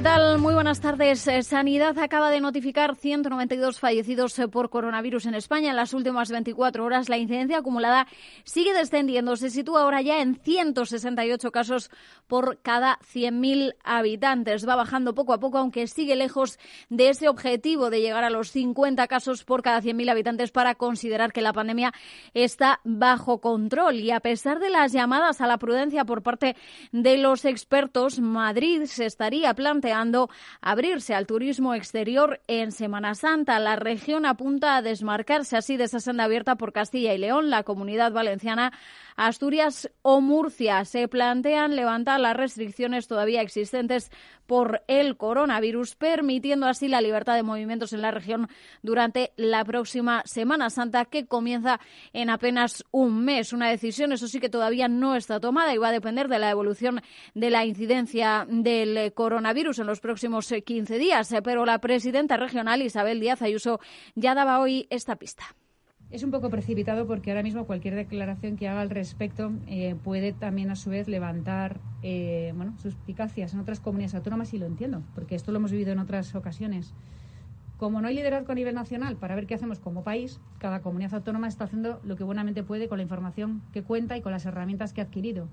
¿Qué tal? Muy buenas tardes. Eh, Sanidad acaba de notificar 192 fallecidos eh, por coronavirus en España. En las últimas 24 horas la incidencia acumulada sigue descendiendo. Se sitúa ahora ya en 168 casos por cada 100.000 habitantes. Va bajando poco a poco, aunque sigue lejos de ese objetivo de llegar a los 50 casos por cada 100.000 habitantes para considerar que la pandemia está bajo control. Y a pesar de las llamadas a la prudencia por parte de los expertos, Madrid se estaría planteando planteando abrirse al turismo exterior en Semana Santa. La región apunta a desmarcarse así de esa senda abierta por Castilla y León. La comunidad valenciana Asturias o Murcia se plantean levantar las restricciones todavía existentes por el coronavirus, permitiendo así la libertad de movimientos en la región durante la próxima Semana Santa, que comienza en apenas un mes. Una decisión, eso sí, que todavía no está tomada y va a depender de la evolución de la incidencia del coronavirus en los próximos 15 días. Pero la presidenta regional, Isabel Díaz Ayuso, ya daba hoy esta pista. Es un poco precipitado porque ahora mismo cualquier declaración que haga al respecto eh, puede también a su vez levantar eh, bueno, suspicacias en otras comunidades autónomas y lo entiendo, porque esto lo hemos vivido en otras ocasiones. Como no hay liderazgo a nivel nacional para ver qué hacemos como país, cada comunidad autónoma está haciendo lo que buenamente puede con la información que cuenta y con las herramientas que ha adquirido.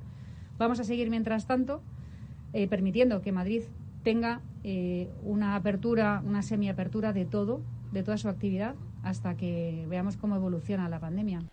Vamos a seguir, mientras tanto, eh, permitiendo que Madrid tenga una apertura, una semiapertura de todo, de toda su actividad, hasta que veamos cómo evoluciona la pandemia.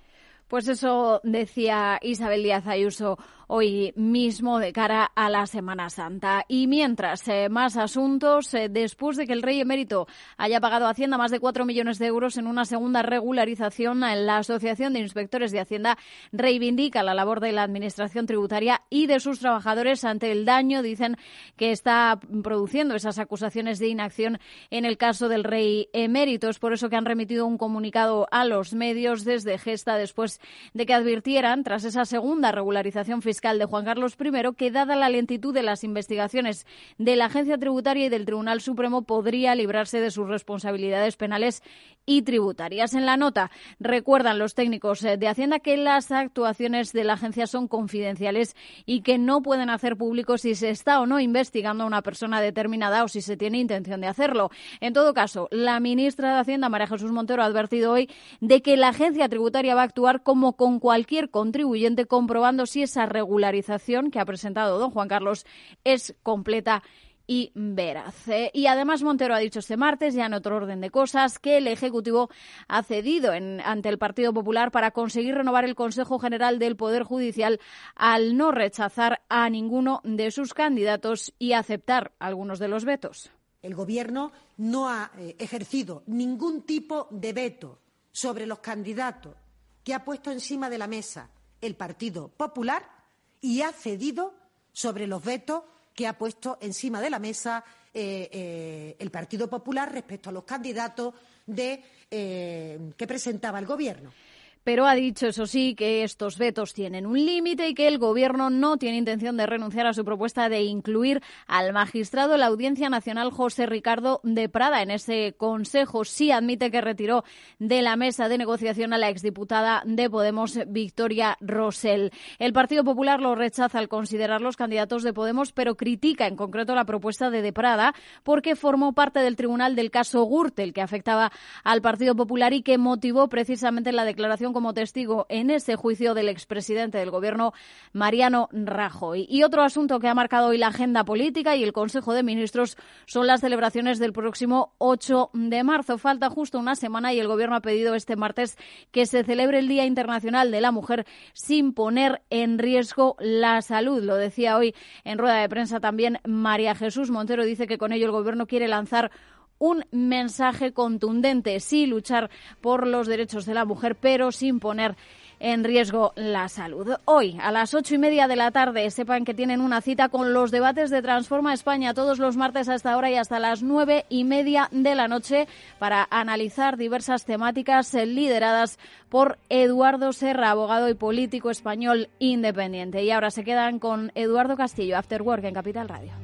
Pues eso decía Isabel Díaz Ayuso hoy mismo de cara a la Semana Santa. Y mientras, eh, más asuntos, eh, después de que el rey emérito haya pagado a Hacienda más de cuatro millones de euros en una segunda regularización, la Asociación de Inspectores de Hacienda reivindica la labor de la Administración Tributaria y de sus trabajadores ante el daño, dicen, que está produciendo esas acusaciones de inacción en el caso del rey emérito. Es por eso que han remitido un comunicado a los medios desde Gesta después de que advirtieran, tras esa segunda regularización fiscal, de Juan Carlos I que, dada la lentitud de las investigaciones de la Agencia Tributaria y del Tribunal Supremo, podría librarse de sus responsabilidades penales y tributarias. En la nota recuerdan los técnicos eh, de Hacienda que las actuaciones de la agencia son confidenciales y que no pueden hacer público si se está o no investigando a una persona determinada o si se tiene intención de hacerlo. En todo caso, la ministra de Hacienda, María Jesús Montero, ha advertido hoy de que la agencia tributaria va a actuar como con cualquier contribuyente comprobando si esa regularización que ha presentado don Juan Carlos es completa y veraz. ¿eh? Y además Montero ha dicho este martes, ya en otro orden de cosas, que el Ejecutivo ha cedido ante el Partido Popular para conseguir renovar el Consejo General del Poder Judicial al no rechazar a ninguno de sus candidatos y aceptar algunos de los vetos. El Gobierno no ha eh, ejercido ningún tipo de veto sobre los candidatos que ha puesto encima de la mesa el Partido Popular y ha cedido sobre los vetos que ha puesto encima de la mesa eh, eh, el Partido Popular respecto a los candidatos eh, que presentaba el Gobierno pero ha dicho, eso sí, que estos vetos tienen un límite y que el Gobierno no tiene intención de renunciar a su propuesta de incluir al magistrado de la Audiencia Nacional José Ricardo de Prada. En ese Consejo sí admite que retiró de la mesa de negociación a la exdiputada de Podemos, Victoria Rosell. El Partido Popular lo rechaza al considerar los candidatos de Podemos, pero critica en concreto la propuesta de De Prada porque formó parte del tribunal del caso Gürtel, que afectaba al Partido Popular y que motivó precisamente la declaración como testigo en ese juicio del expresidente del Gobierno, Mariano Rajoy. Y otro asunto que ha marcado hoy la agenda política y el Consejo de Ministros son las celebraciones del próximo 8 de marzo. Falta justo una semana y el Gobierno ha pedido este martes que se celebre el Día Internacional de la Mujer sin poner en riesgo la salud. Lo decía hoy en rueda de prensa también María Jesús Montero. Dice que con ello el Gobierno quiere lanzar un mensaje contundente, sí luchar por los derechos de la mujer, pero sin poner en riesgo la salud. Hoy, a las ocho y media de la tarde, sepan que tienen una cita con los debates de Transforma España todos los martes hasta ahora y hasta las nueve y media de la noche para analizar diversas temáticas lideradas por Eduardo Serra, abogado y político español independiente. Y ahora se quedan con Eduardo Castillo, After Work en Capital Radio.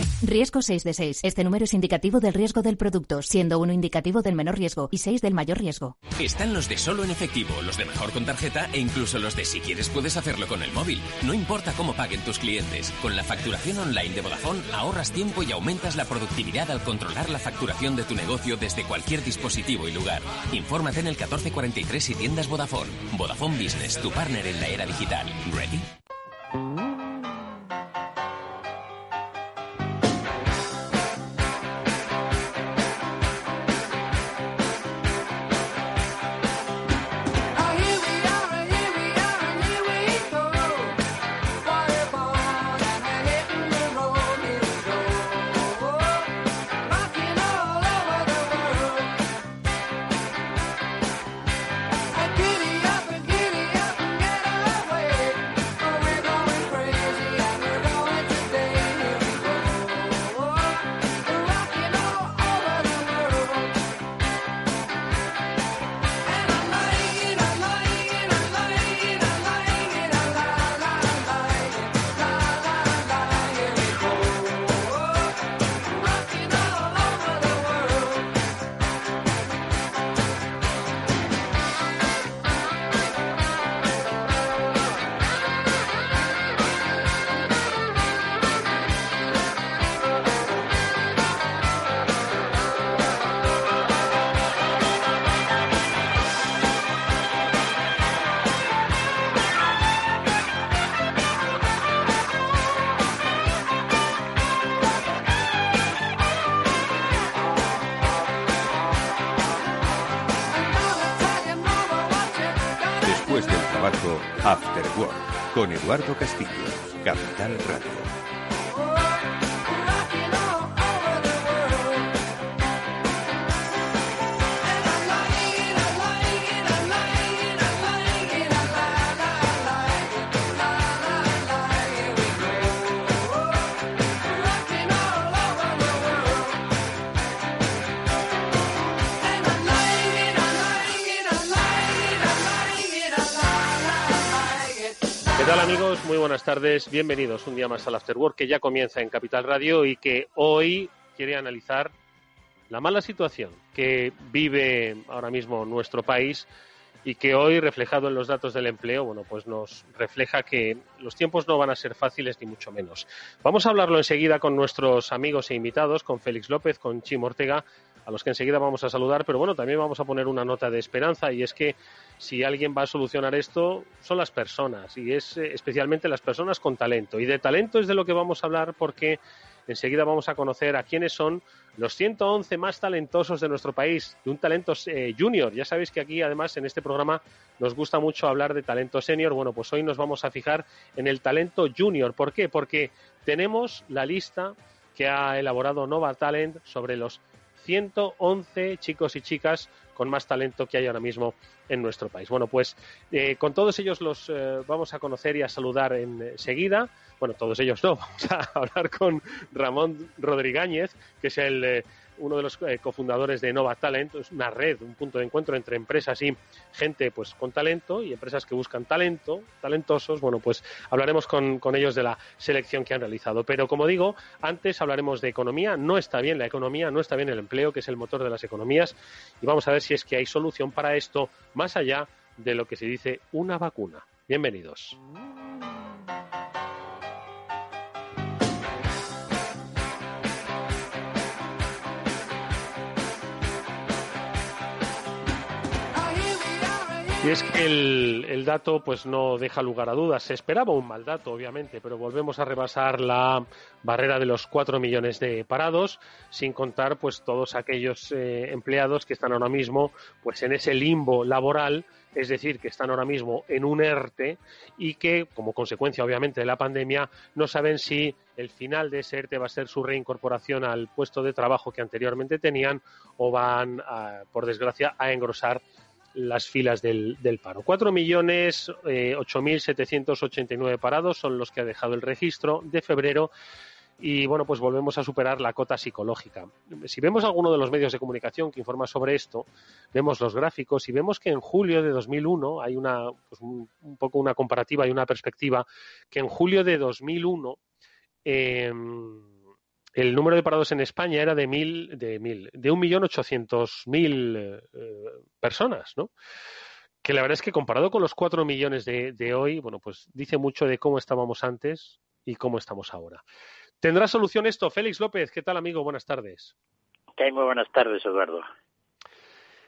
Riesgo 6 de 6. Este número es indicativo del riesgo del producto, siendo uno indicativo del menor riesgo y 6 del mayor riesgo. Están los de solo en efectivo, los de mejor con tarjeta e incluso los de si quieres puedes hacerlo con el móvil. No importa cómo paguen tus clientes. Con la facturación online de Vodafone ahorras tiempo y aumentas la productividad al controlar la facturación de tu negocio desde cualquier dispositivo y lugar. Infórmate en el 1443 y tiendas Vodafone. Vodafone Business, tu partner en la era digital. ¿Ready? Con Eduardo Castillo, Capital Radio. Tal amigos? Muy buenas tardes. Bienvenidos un día más al After Work que ya comienza en Capital Radio y que hoy quiere analizar la mala situación que vive ahora mismo nuestro país y que hoy, reflejado en los datos del empleo, bueno, pues nos refleja que los tiempos no van a ser fáciles ni mucho menos. Vamos a hablarlo enseguida con nuestros amigos e invitados, con Félix López, con Chim Ortega, a los que enseguida vamos a saludar, pero bueno, también vamos a poner una nota de esperanza y es que si alguien va a solucionar esto son las personas y es eh, especialmente las personas con talento. Y de talento es de lo que vamos a hablar porque enseguida vamos a conocer a quiénes son los 111 más talentosos de nuestro país, de un talento eh, junior. Ya sabéis que aquí, además, en este programa nos gusta mucho hablar de talento senior. Bueno, pues hoy nos vamos a fijar en el talento junior. ¿Por qué? Porque tenemos la lista que ha elaborado Nova Talent sobre los 111 chicos y chicas con más talento que hay ahora mismo en nuestro país. Bueno, pues eh, con todos ellos los eh, vamos a conocer y a saludar enseguida. Bueno, todos ellos no, vamos a hablar con Ramón Rodríguez, que es el, eh, uno de los eh, cofundadores de Nova Talent. Es una red, un punto de encuentro entre empresas y gente pues con talento y empresas que buscan talento, talentosos. Bueno, pues hablaremos con, con ellos de la selección que han realizado. Pero como digo, antes hablaremos de economía. No está bien la economía, no está bien el empleo, que es el motor de las economías. Y vamos a ver si es que hay solución para esto, más allá de lo que se dice una vacuna. Bienvenidos. Y es que el, dato pues no deja lugar a dudas. Se esperaba un mal dato, obviamente, pero volvemos a rebasar la barrera de los cuatro millones de parados, sin contar pues todos aquellos eh, empleados que están ahora mismo pues en ese limbo laboral, es decir, que están ahora mismo en un ERTE y que, como consecuencia obviamente de la pandemia, no saben si el final de ese ERTE va a ser su reincorporación al puesto de trabajo que anteriormente tenían o van, a, por desgracia, a engrosar las filas del, del paro. 4.8.789 eh, parados son los que ha dejado el registro de febrero y bueno, pues volvemos a superar la cota psicológica. Si vemos alguno de los medios de comunicación que informa sobre esto, vemos los gráficos y vemos que en julio de 2001 hay una, pues un, poco una comparativa y una perspectiva, que en julio de 2001 em, el número de parados en España era de mil, de mil, de un millón ochocientos mil eh, personas, ¿no? Que la verdad es que comparado con los cuatro millones de, de hoy, bueno, pues dice mucho de cómo estábamos antes y cómo estamos ahora. ¿Tendrá solución esto? Félix López, ¿qué tal amigo? Buenas tardes. ¿Qué Muy buenas tardes, Eduardo.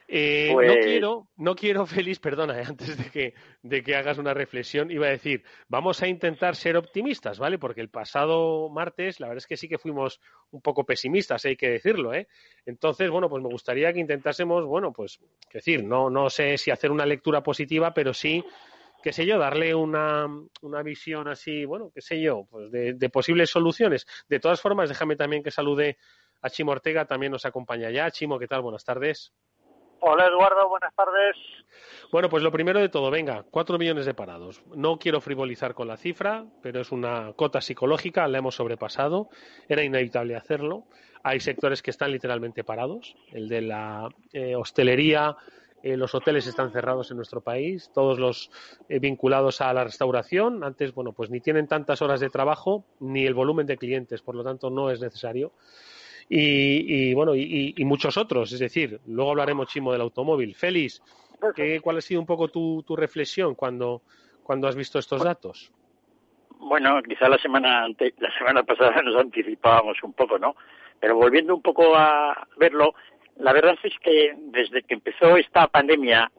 Eh, no pues quiero, no quiero, Félix, perdona, eh, antes de que, de que hagas una reflexión, iba a decir, vamos a intentar ser optimistas, ¿vale? Porque el pasado martes, la verdad es que sí que fuimos un poco pesimistas, hay que decirlo, ¿eh? Entonces, bueno, pues me gustaría que intentásemos, bueno, pues, decir, no, no sé si hacer una lectura positiva, pero sí qué sé yo, darle una, una visión así, bueno, qué sé yo, pues de, posibles soluciones. De todas formas, déjame también que salude a Chimo Ortega, también nos acompaña ya. Chimo, ¿qué tal? Buenas tardes. Hola Eduardo, buenas tardes. Bueno, pues lo primero de todo, venga, cuatro millones de parados. No quiero frivolizar con la cifra, pero es una cota psicológica, la hemos sobrepasado, era inevitable hacerlo. Hay sectores que están literalmente parados, el de la eh, hostelería, eh, los hoteles están cerrados en nuestro país, todos los eh, vinculados a la restauración. Antes, bueno, pues ni tienen tantas horas de trabajo ni el volumen de clientes, por lo tanto no es necesario. Y, bueno, y, muchos otros, es decir, luego hablaremos, Chimo, del automóvil. Félix, ¿cuál ha sido un poco tu, reflexión cuando, cuando has visto estos datos? Bueno, quizá la semana la semana pasada nos anticipábamos un poco, ¿no? Pero volviendo un poco a verlo, la verdad es que desde que empezó esta pandemia,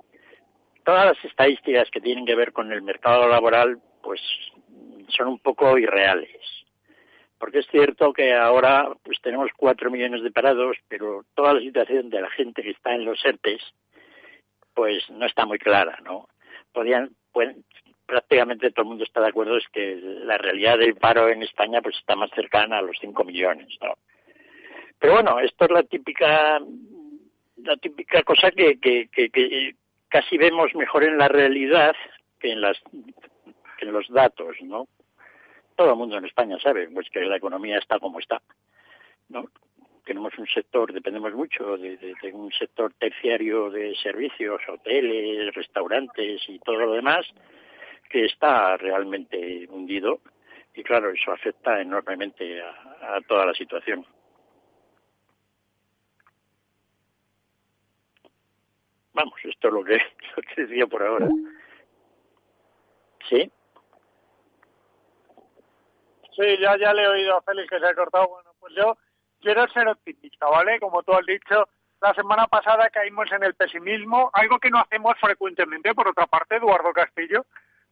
todas las estadísticas que tienen que ver con el mercado laboral, pues son un poco irreales. Porque es cierto que ahora pues tenemos cuatro millones de parados, pero toda la situación de la gente que está en los ERTES, pues no está muy clara, ¿no? Podían, prácticamente todo el mundo está de acuerdo es que la realidad del paro en España pues está más cercana a los cinco millones, ¿no? Pero bueno, esto es la típica, la típica cosa que, que, que, casi vemos mejor en la realidad que en, las, en los datos, ¿no? Todo el mundo en España sabe pues que la economía está como está, ¿no? Tenemos un sector, dependemos mucho de, un sector terciario de servicios, hoteles, restaurantes y todo lo demás, que está realmente hundido y claro, eso afecta enormemente a toda la situación. Vamos, esto es lo que, lo que decía por ahora. ¿Sí? Sí, ya, ya le he oído a Félix que se ha cortado. Bueno, pues yo quiero ser optimista, ¿vale? Como tú has dicho, la semana pasada caímos en el pesimismo, algo que no hacemos frecuentemente, por otra parte, Eduardo Castillo,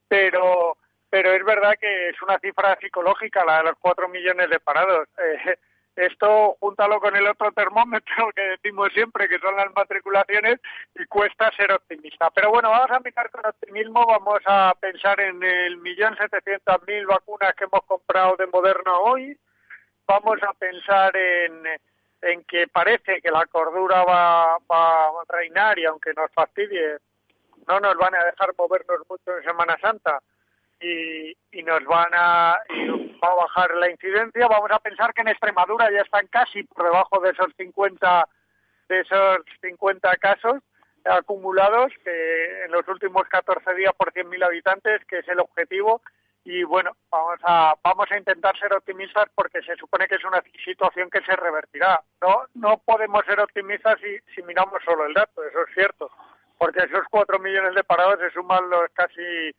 pero pero es verdad que es una cifra psicológica la de los cuatro millones de parados. Eh, esto, júntalo con el otro termómetro que decimos siempre, que son las matriculaciones, y cuesta ser optimista. Pero bueno, vamos a mirar con optimismo, vamos a pensar en el millón setecientas mil vacunas que hemos comprado de Moderna hoy, vamos a pensar en, en que parece que la cordura va, va a reinar y aunque nos fastidie, no nos van a dejar movernos mucho en Semana Santa y, nos van a, va a bajar la incidencia. Vamos a pensar que en Extremadura ya están casi por debajo de esos 50 de esos 50 casos acumulados que en los últimos 14 días por 100.000 habitantes, que es el objetivo. Y bueno, vamos a vamos a intentar ser optimistas porque se supone que es una situación que se revertirá. No no podemos ser optimistas si, si miramos solo el dato, eso es cierto, porque esos 4 millones de parados se suman los casi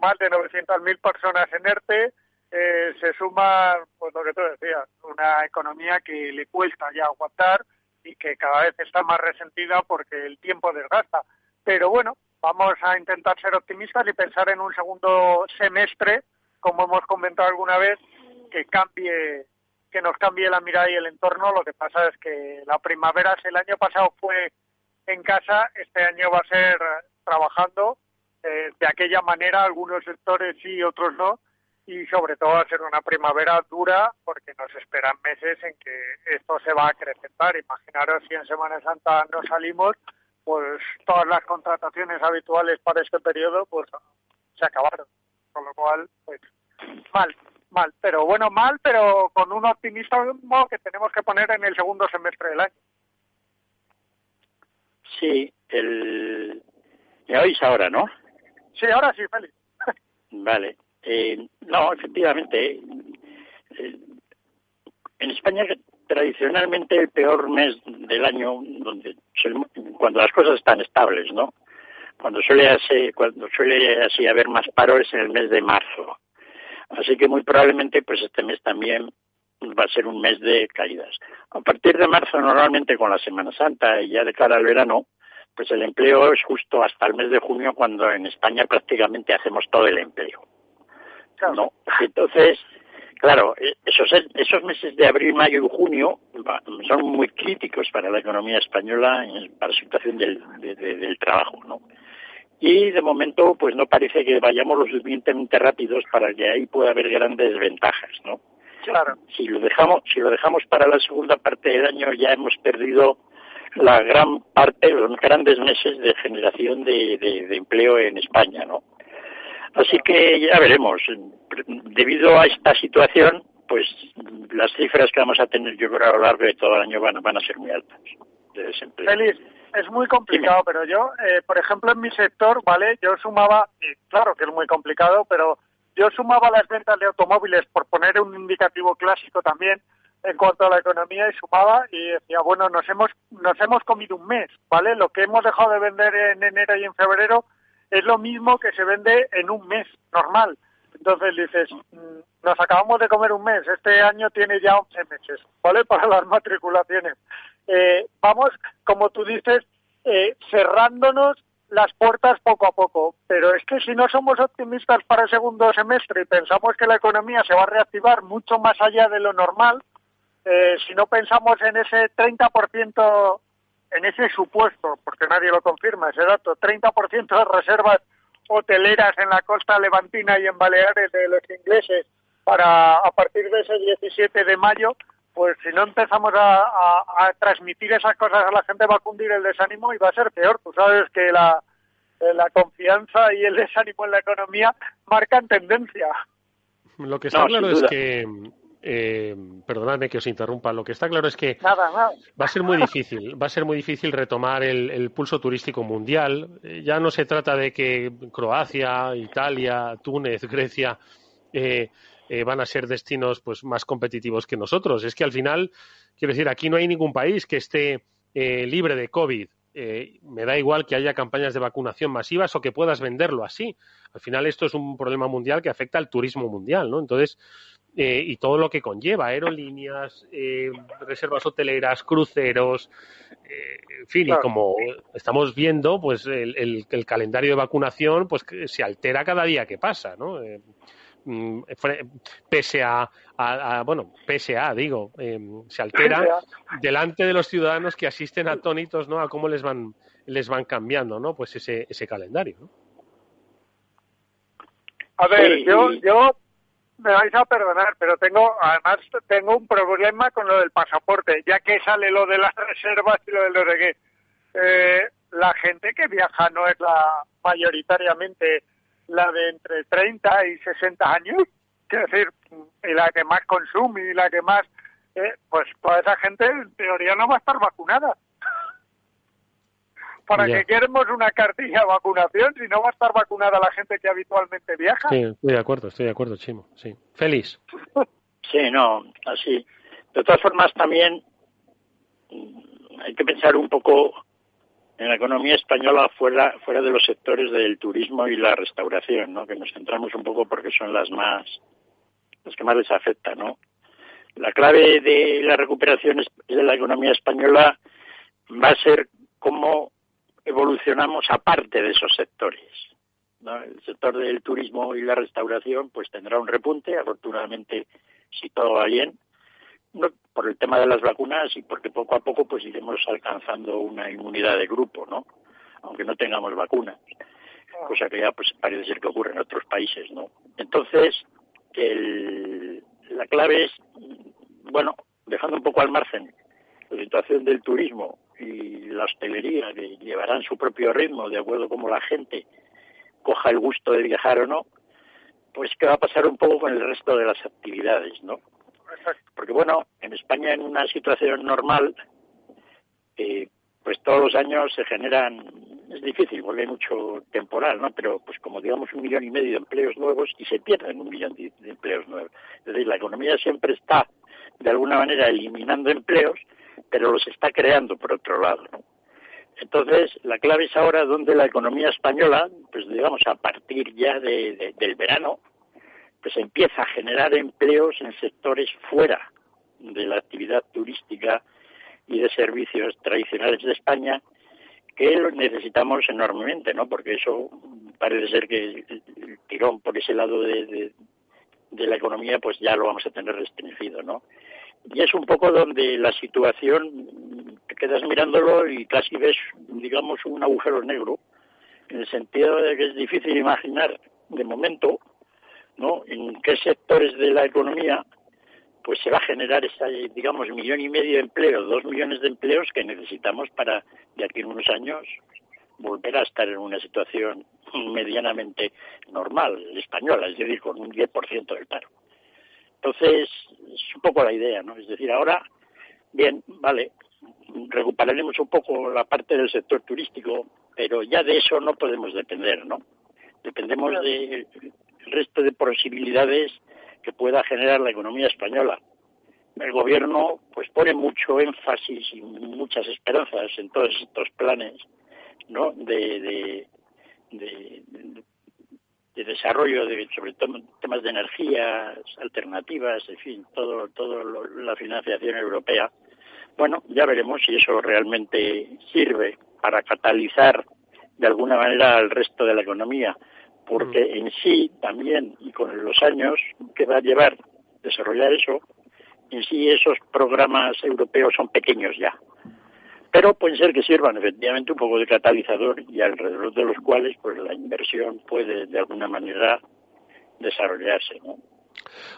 más de 900.000 personas en ERTE, eh, se suma, pues lo que tú decías, una economía que le cuesta ya aguantar y que cada vez está más resentida porque el tiempo desgasta. Pero bueno, vamos a intentar ser optimistas y pensar en un segundo semestre, como hemos comentado alguna vez, que cambie que nos cambie la mirada y el entorno. Lo que pasa es que la primavera, el año pasado fue en casa, este año va a ser trabajando eh, de aquella manera, algunos sectores sí, otros no, y sobre todo va a ser una primavera dura porque nos esperan meses en que esto se va a acrecentar. Imaginaros si en Semana Santa no salimos, pues todas las contrataciones habituales para este periodo pues se acabaron. Con lo cual, pues mal. mal. Pero bueno, mal, pero con un optimismo que tenemos que poner en el segundo semestre del año. Sí, el... ¿Me oís ahora, no? Sí, ahora sí, Félix. Vale. Eh, no, efectivamente. Eh, en España tradicionalmente el peor mes del año donde cuando las cosas están estables, ¿no? Cuando suele así, cuando suele así haber más paro es en el mes de marzo. Así que muy probablemente pues este mes también va a ser un mes de caídas. A partir de marzo normalmente con la Semana Santa y ya de cara al verano, pues el empleo es justo hasta el mes de junio cuando en España prácticamente hacemos todo el empleo. ¿No? Entonces, Claro, e, esos, esos meses de abril, mayo y junio son muy críticos para la economía española, para la situación del, del trabajo, ¿no? Y de momento, pues no parece que vayamos lo suficientemente rápidos para que ahí pueda haber grandes ventajas, ¿no? Claro. Si lo dejamos, si lo dejamos para la segunda parte del año, ya hemos perdido la gran parte, los grandes meses de generación de, de empleo en España, ¿no? Así que ya veremos. Debido a esta situación, pues las cifras que vamos a tener yo creo a lo largo de todo el año van, van a ser muy altas de desempleo. Feliz, es muy complicado, pero yo, eh, por ejemplo, en mi sector, ¿vale? Yo sumaba, y claro que es muy complicado, pero yo sumaba las ventas de automóviles, por poner un indicativo clásico también, en cuanto a la economía, y sumaba y decía, bueno, nos hemos, nos hemos comido un mes, ¿vale? Lo que hemos dejado de vender en enero y en febrero es lo mismo que se vende en un mes normal. Entonces dices, mm, nos acabamos de comer un mes, este año tiene ya 11 meses, ¿vale? Para las matriculaciones. Eh, vamos, como tú dices, eh, cerrándonos las puertas poco a poco. Pero es que si no somos optimistas para el segundo semestre y pensamos que la economía se va a reactivar mucho más allá de lo normal, eh, si no pensamos en ese 30% en ese supuesto, porque nadie lo confirma ese dato, 30% de reservas hoteleras en la costa levantina y en Baleares de los ingleses para a partir de ese 17 de mayo, pues si no empezamos a, transmitir esas cosas a la gente va a cundir el desánimo y va a ser peor. Tú sabes que la, la confianza y el desánimo en la economía marcan tendencia. Lo que está claro es que eh, perdonadme que os interrumpa. Lo que está claro es que va a ser muy difícil, va a ser muy difícil retomar el, pulso turístico mundial. Eh, ya no se trata de que Croacia, Italia, Túnez, Grecia eh, eh, van a ser destinos pues más competitivos que nosotros. Es que al final, quiero decir, aquí no hay ningún país que esté libre de COVID. Me da igual que haya campañas de vacunación masivas o que puedas venderlo así. Al final esto es un problema mundial que afecta al turismo mundial, ¿no? Entonces, eh, y todo lo que conlleva, aerolíneas, eh, reservas hoteleras, cruceros, eh, en fin, y como estamos viendo, pues el, el, calendario de vacunación pues se altera cada día que pasa, ¿no? Mm, pese a, bueno, pese a, digo, se altera delante de los ciudadanos que asisten atónitos, ¿no? A cómo les van les van cambiando, ¿no? Pues ese, ese calendario, ¿no? A ver, yo, yo me vais a perdonar, pero tengo, además, tengo un problema con lo del pasaporte, ya que sale lo de las reservas y lo de los de qué. Eh, la gente que viaja no es la mayoritariamente la de entre 30 y 60 años, quiero decir, y la que más consume y la que más, eh, pues toda esa gente en teoría no va a estar vacunada. ¿Para qué queremos una cartilla de vacunación si no va a estar vacunada la gente que habitualmente viaja? Sí, estoy de acuerdo, estoy de acuerdo, Chimo. Sí. Feliz. Sí, no, así. De todas formas, también mm, hay que pensar un poco en la economía española fuera, fuera de los sectores del turismo y la restauración, ¿no? Que nos centramos un poco porque son las más, las que más les afecta, ¿no? La clave de la recuperación de la economía española va a ser cómo evolucionamos aparte de esos sectores. El sector del turismo y la restauración pues tendrá un repunte, afortunadamente si todo va bien, por el tema de las vacunas y porque poco a poco pues iremos alcanzando una inmunidad de grupo, ¿no? Aunque no tengamos vacunas, cosa que ya pues parece ser que ocurre en otros países, ¿no? Entonces, el, la clave es, bueno, dejando un poco al margen la situación del turismo y la hostelería, que llevarán su propio ritmo de acuerdo como la gente coja el gusto de viajar o no, pues qué va a pasar un poco con el resto de las actividades, ¿no? Porque bueno, en España en una situación normal, eh, pues todos los años se generan, es difícil porque hay mucho temporal, ¿no? Pero pues como digamos un millón y medio de empleos nuevos y se pierden un millón de, empleos nuevos. Es decir, la economía siempre está de alguna manera eliminando empleos, pero los está creando por otro lado. Entonces, la clave es ahora donde la economía española, pues digamos a partir ya del verano, pues empieza a generar empleos en sectores fuera de la actividad turística y de servicios tradicionales de España que lo necesitamos enormemente, ¿no? Porque eso parece ser que el tirón por ese lado de, de, la economía pues ya lo vamos a tener restringido, ¿no? Y es un poco donde la situación te quedas mirándolo y casi ves, digamos, un agujero negro, en el sentido de que es difícil imaginar de momento, ¿no? En qué sectores de la economía pues se va a generar ese, digamos, millón y medio de empleos, dos millones de empleos que necesitamos para, de aquí en unos años, volver a estar en una situación medianamente normal, española, es decir, con un 10% del paro. Entonces, es un poco la idea, ¿no? Es decir, ahora, bien, vale, recuperaremos un poco la parte del sector turístico, pero ya de eso no podemos depender, ¿no? Dependemos del resto de posibilidades que pueda generar la economía española. El gobierno pues pone mucho énfasis y muchas esperanzas en todos estos planes ¿no? de, de, desarrollo de, sobre todo temas de energías alternativas, en fin, todo, todo la financiación europea. Bueno, ya veremos si eso realmente sirve para catalizar de alguna manera al resto de la economía porque mm. en sí también, y con los años que va a llevar desarrollar eso, en sí esos programas europeos son pequeños ya. Pero pueden ser que sirvan efectivamente un poco de catalizador y alrededor de los cuales pues la inversión puede de alguna manera desarrollarse, ¿no?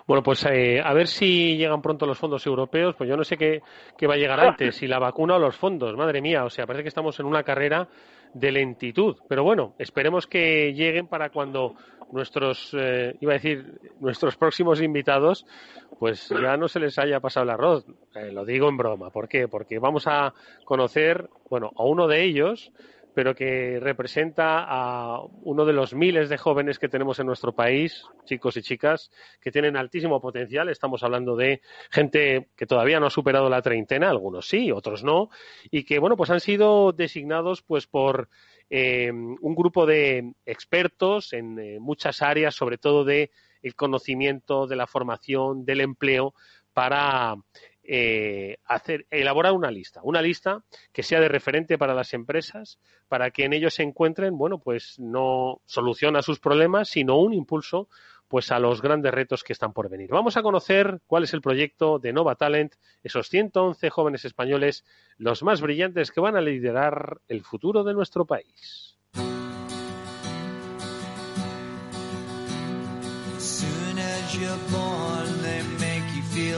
Bueno, pues eh, a ver si llegan pronto los fondos europeos. Pues yo no sé qué, qué va a llegar antes, si la vacuna o los fondos. Madre mía, o sea, parece que estamos en una carrera de lentitud. Pero bueno, esperemos que lleguen para cuando nuestros, eh, iba a decir, nuestros próximos invitados, pues ya no se les haya pasado el arroz. Eh, lo digo en broma. ¿Por qué? Porque vamos a conocer, bueno, a uno de ellos pero que representa a uno de los miles de jóvenes que tenemos en nuestro país, chicos y chicas, que tienen altísimo potencial. Estamos hablando de gente que todavía no ha superado la treintena, algunos sí, otros no, y que, bueno, pues han sido designados pues por eh, un grupo de expertos en eh, muchas áreas, sobre todo de el conocimiento, de la formación, del empleo, para eh, hacer, elaborar una lista, una lista que sea de referente para las empresas, para que en ellos se encuentren, bueno, pues no solución a sus problemas, sino un impulso pues a los grandes retos que están por venir. Vamos a conocer cuál es el proyecto de Nova Talent, esos 111 jóvenes españoles, los más brillantes que van a liderar el futuro de nuestro país.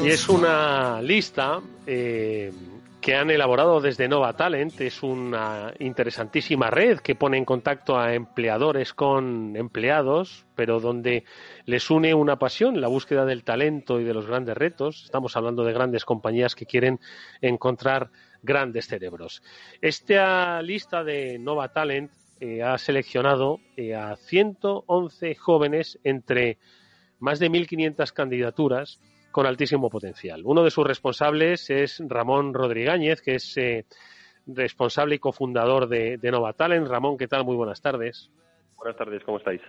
Y es una lista eh, que han elaborado desde Nova Talent. Es una interesantísima red que pone en contacto a empleadores con empleados, pero donde les une una pasión, la búsqueda del talento y de los grandes retos. Estamos hablando de grandes compañías que quieren encontrar grandes cerebros. Esta lista de Nova Talent eh, ha seleccionado eh, a 111 jóvenes entre más de 1.500 candidaturas con altísimo potencial. Uno de sus responsables es Ramón Rodríguez, que es eh, responsable y cofundador de, de Nova Talent. Ramón, ¿qué tal? Muy buenas tardes. Buenas tardes, ¿cómo estáis?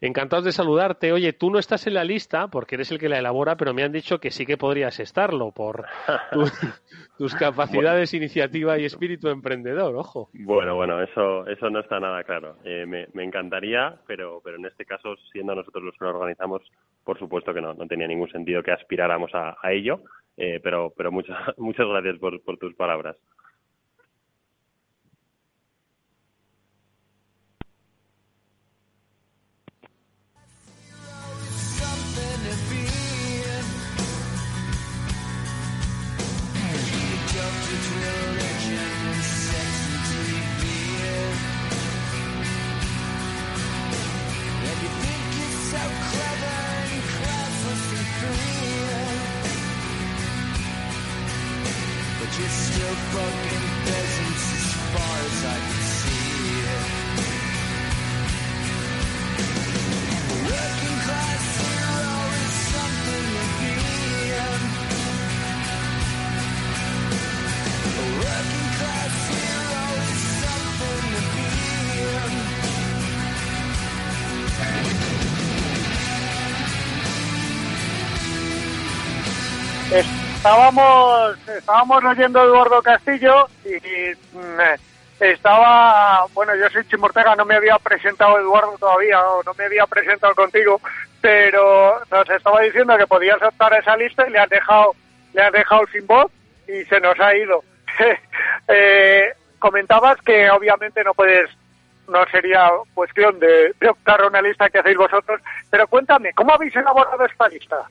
Encantados de saludarte. Oye, tú no estás en la lista porque eres el que la elabora, pero me han dicho que sí que podrías estarlo por tus capacidades, iniciativa y espíritu emprendedor, ojo. Bueno, bueno, eso, eso no está nada claro. Eh, me, encantaría, pero, pero en este caso, siendo nosotros los que lo organizamos, por supuesto que no, no tenía ningún sentido que aspiráramos a, ello, eh, pero, pero muchas, muchas gracias por tus palabras. Estábamos, estábamos oyendo Eduardo Castillo y mm, estaba, bueno, yo soy Chimortega, no me había presentado Eduardo todavía, o no me había presentado contigo, pero nos estaba diciendo que podías optar a esa lista y le has dejado, le has dejado sin voz y se nos ha ido. Eh, comentabas que obviamente no puedes, no sería cuestión de, de optar a una lista que hacéis vosotros, pero cuéntame, ¿cómo habéis elaborado esta lista?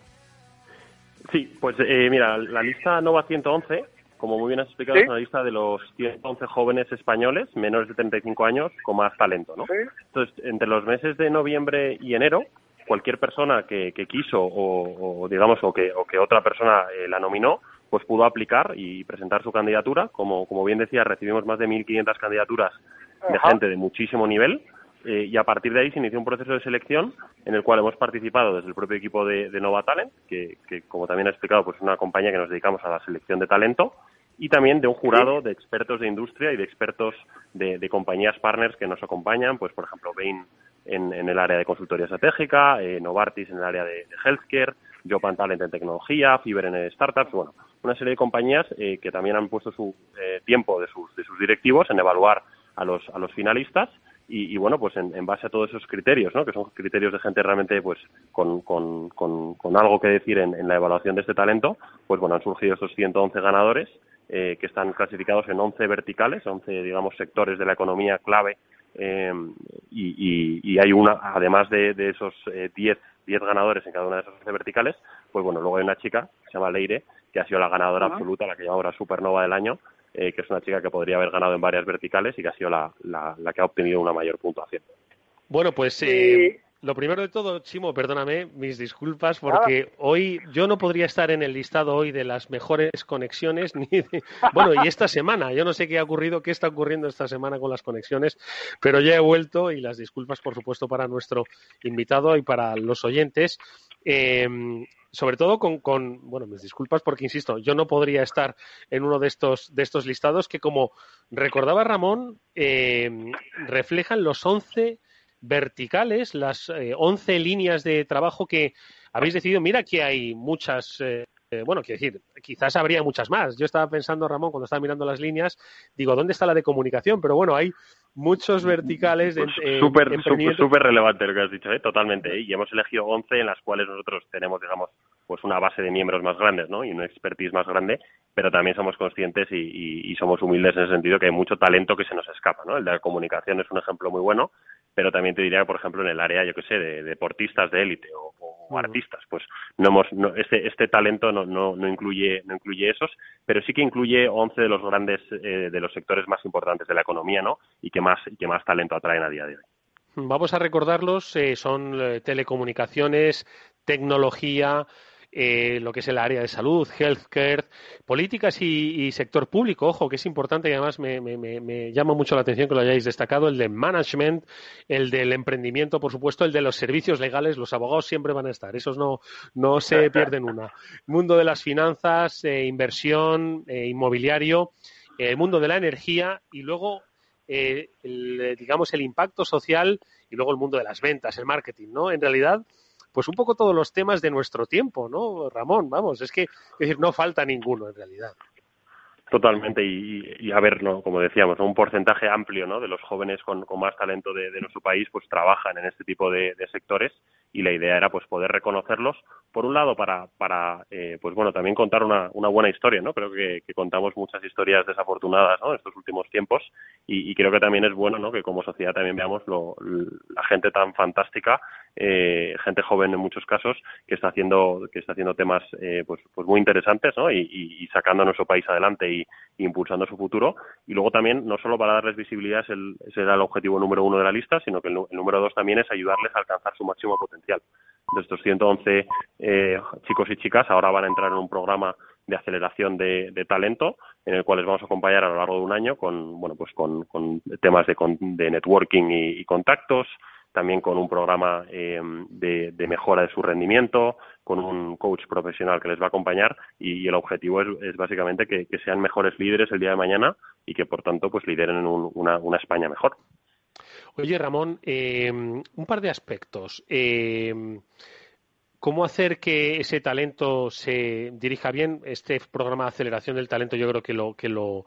Sí, pues eh, mira, la lista Nova 111, como muy bien has explicado, ¿Sí? es una lista de los 111 jóvenes españoles menores de 35 años con más talento, ¿no? Entonces, entre los meses de noviembre y enero, cualquier persona que, que quiso o, o, digamos, o que, o que otra persona eh, la nominó, pues pudo aplicar y presentar su candidatura. Como, como bien decía, recibimos más de 1.500 candidaturas de Ajá. gente de muchísimo nivel eh, y a partir de ahí se inició un proceso de selección en el cual hemos participado desde el propio equipo de, de Nova Talent, que, como también he explicado, pues es una compañía que nos dedicamos a la selección de talento, y también de un jurado de expertos de industria y de expertos de, compañías partners que nos acompañan, pues por ejemplo Bain en, en el área de consultoría estratégica, eh, Novartis en el área de, de healthcare, Jopan Talent en tecnología, Fiber en startups, bueno, una serie de compañías eh, que también han puesto su eh, tiempo de sus, directivos en evaluar a los finalistas y, y, bueno, pues en, en, base a todos esos criterios, ¿no? que son criterios de gente realmente pues con, con, con, con algo que decir en, en, la evaluación de este talento, pues bueno, han surgido estos 111 ganadores eh, que están clasificados en 11 verticales, 11, digamos, sectores de la economía clave eh, y, y, y, hay una, además de, de esos eh, 10, 10 ganadores en cada una de esas 11 verticales, pues bueno, luego hay una chica que se llama Leire, que ha sido la ganadora uh -huh. absoluta, la que llama ahora Supernova del año, eh, que es una chica que podría haber ganado en varias verticales y que ha sido la, la, la que ha obtenido una mayor puntuación. Bueno, pues eh, lo primero de todo, Chimo, perdóname, mis disculpas, porque ah. hoy yo no podría estar en el listado hoy de las mejores conexiones, ni de, bueno, y esta semana, yo no sé qué ha ocurrido, qué está ocurriendo esta semana con las conexiones, pero ya he vuelto y las disculpas, por supuesto, para nuestro invitado y para los oyentes. Eh, sobre todo con, con, bueno, mis disculpas porque insisto, yo no podría estar en uno de estos, de estos listados que, como recordaba Ramón, eh, reflejan los 11 verticales, las eh, 11 líneas de trabajo que habéis decidido. Mira que hay muchas, eh, bueno, quiero decir, quizás habría muchas más. Yo estaba pensando, Ramón, cuando estaba mirando las líneas, digo, ¿dónde está la de comunicación? Pero bueno, hay muchos verticales de pues súper súper relevante lo que has dicho ¿eh? totalmente ¿eh? y hemos elegido 11 en las cuales nosotros tenemos digamos pues una base de miembros más grandes ¿no? y una expertise más grande pero también somos conscientes y, y, y, somos humildes en ese sentido que hay mucho talento que se nos escapa ¿no? el de la comunicación es un ejemplo muy bueno pero también te diría por ejemplo en el área yo que sé de deportistas de élite o, o uh -huh. artistas pues no hemos no, este este talento no, no no incluye no incluye esos pero sí que incluye 11 de los grandes eh, de los sectores más importantes de la economía no y que más y que más talento atraen a día de hoy. Vamos a recordarlos, eh, son eh, telecomunicaciones, tecnología, eh, lo que es el área de salud, healthcare, políticas y, y, sector público, ojo, que es importante y además me, me, me, llama mucho la atención que lo hayáis destacado, el de management, el del emprendimiento, por supuesto, el de los servicios legales, los abogados siempre van a estar, esos no, no se pierden una. Mundo de las finanzas, eh, inversión, eh, inmobiliario, el mundo de la energía y luego eh, el, digamos, el impacto social y luego el mundo de las ventas, el marketing, ¿no? En realidad, pues un poco todos los temas de nuestro tiempo, ¿no, Ramón? Vamos, es que, es decir, no falta ninguno en realidad. Totalmente, y, y, a ver, ¿no? como decíamos, un porcentaje amplio ¿no? de los jóvenes con, más talento de, nuestro país pues trabajan en este tipo de, sectores y la idea era pues poder reconocerlos, por un lado para, para eh, pues bueno, también contar una, una buena historia, ¿no? Creo que, contamos muchas historias desafortunadas en estos últimos tiempos y, creo que también es bueno ¿no? que como sociedad también veamos lo, la gente tan fantástica, eh, gente joven en muchos casos, que está haciendo, que está haciendo temas eh, pues, pues muy interesantes ¿no? y, sacando a nuestro país adelante y, impulsando su futuro. Y luego también, no solo para darles visibilidad, es el, el objetivo número uno de la lista, sino que el, el, número dos también es ayudarles a alcanzar su máximo potencial. De estos 111 eh, chicos y chicas, ahora van a entrar en un programa de aceleración de, talento, en el cual les vamos a acompañar a lo largo de un año con, bueno, pues con, con temas de, de networking y, contactos, también con un programa eh, de, mejora de su rendimiento, con un coach profesional que les va a acompañar y, el objetivo es, básicamente que, que, sean mejores líderes el día de mañana y que por tanto pues lideren un, una, una, España mejor. Oye Ramón, eh, un par de aspectos. Eh, ¿Cómo hacer que ese talento se dirija bien? Este programa de aceleración del talento yo creo que lo, que lo,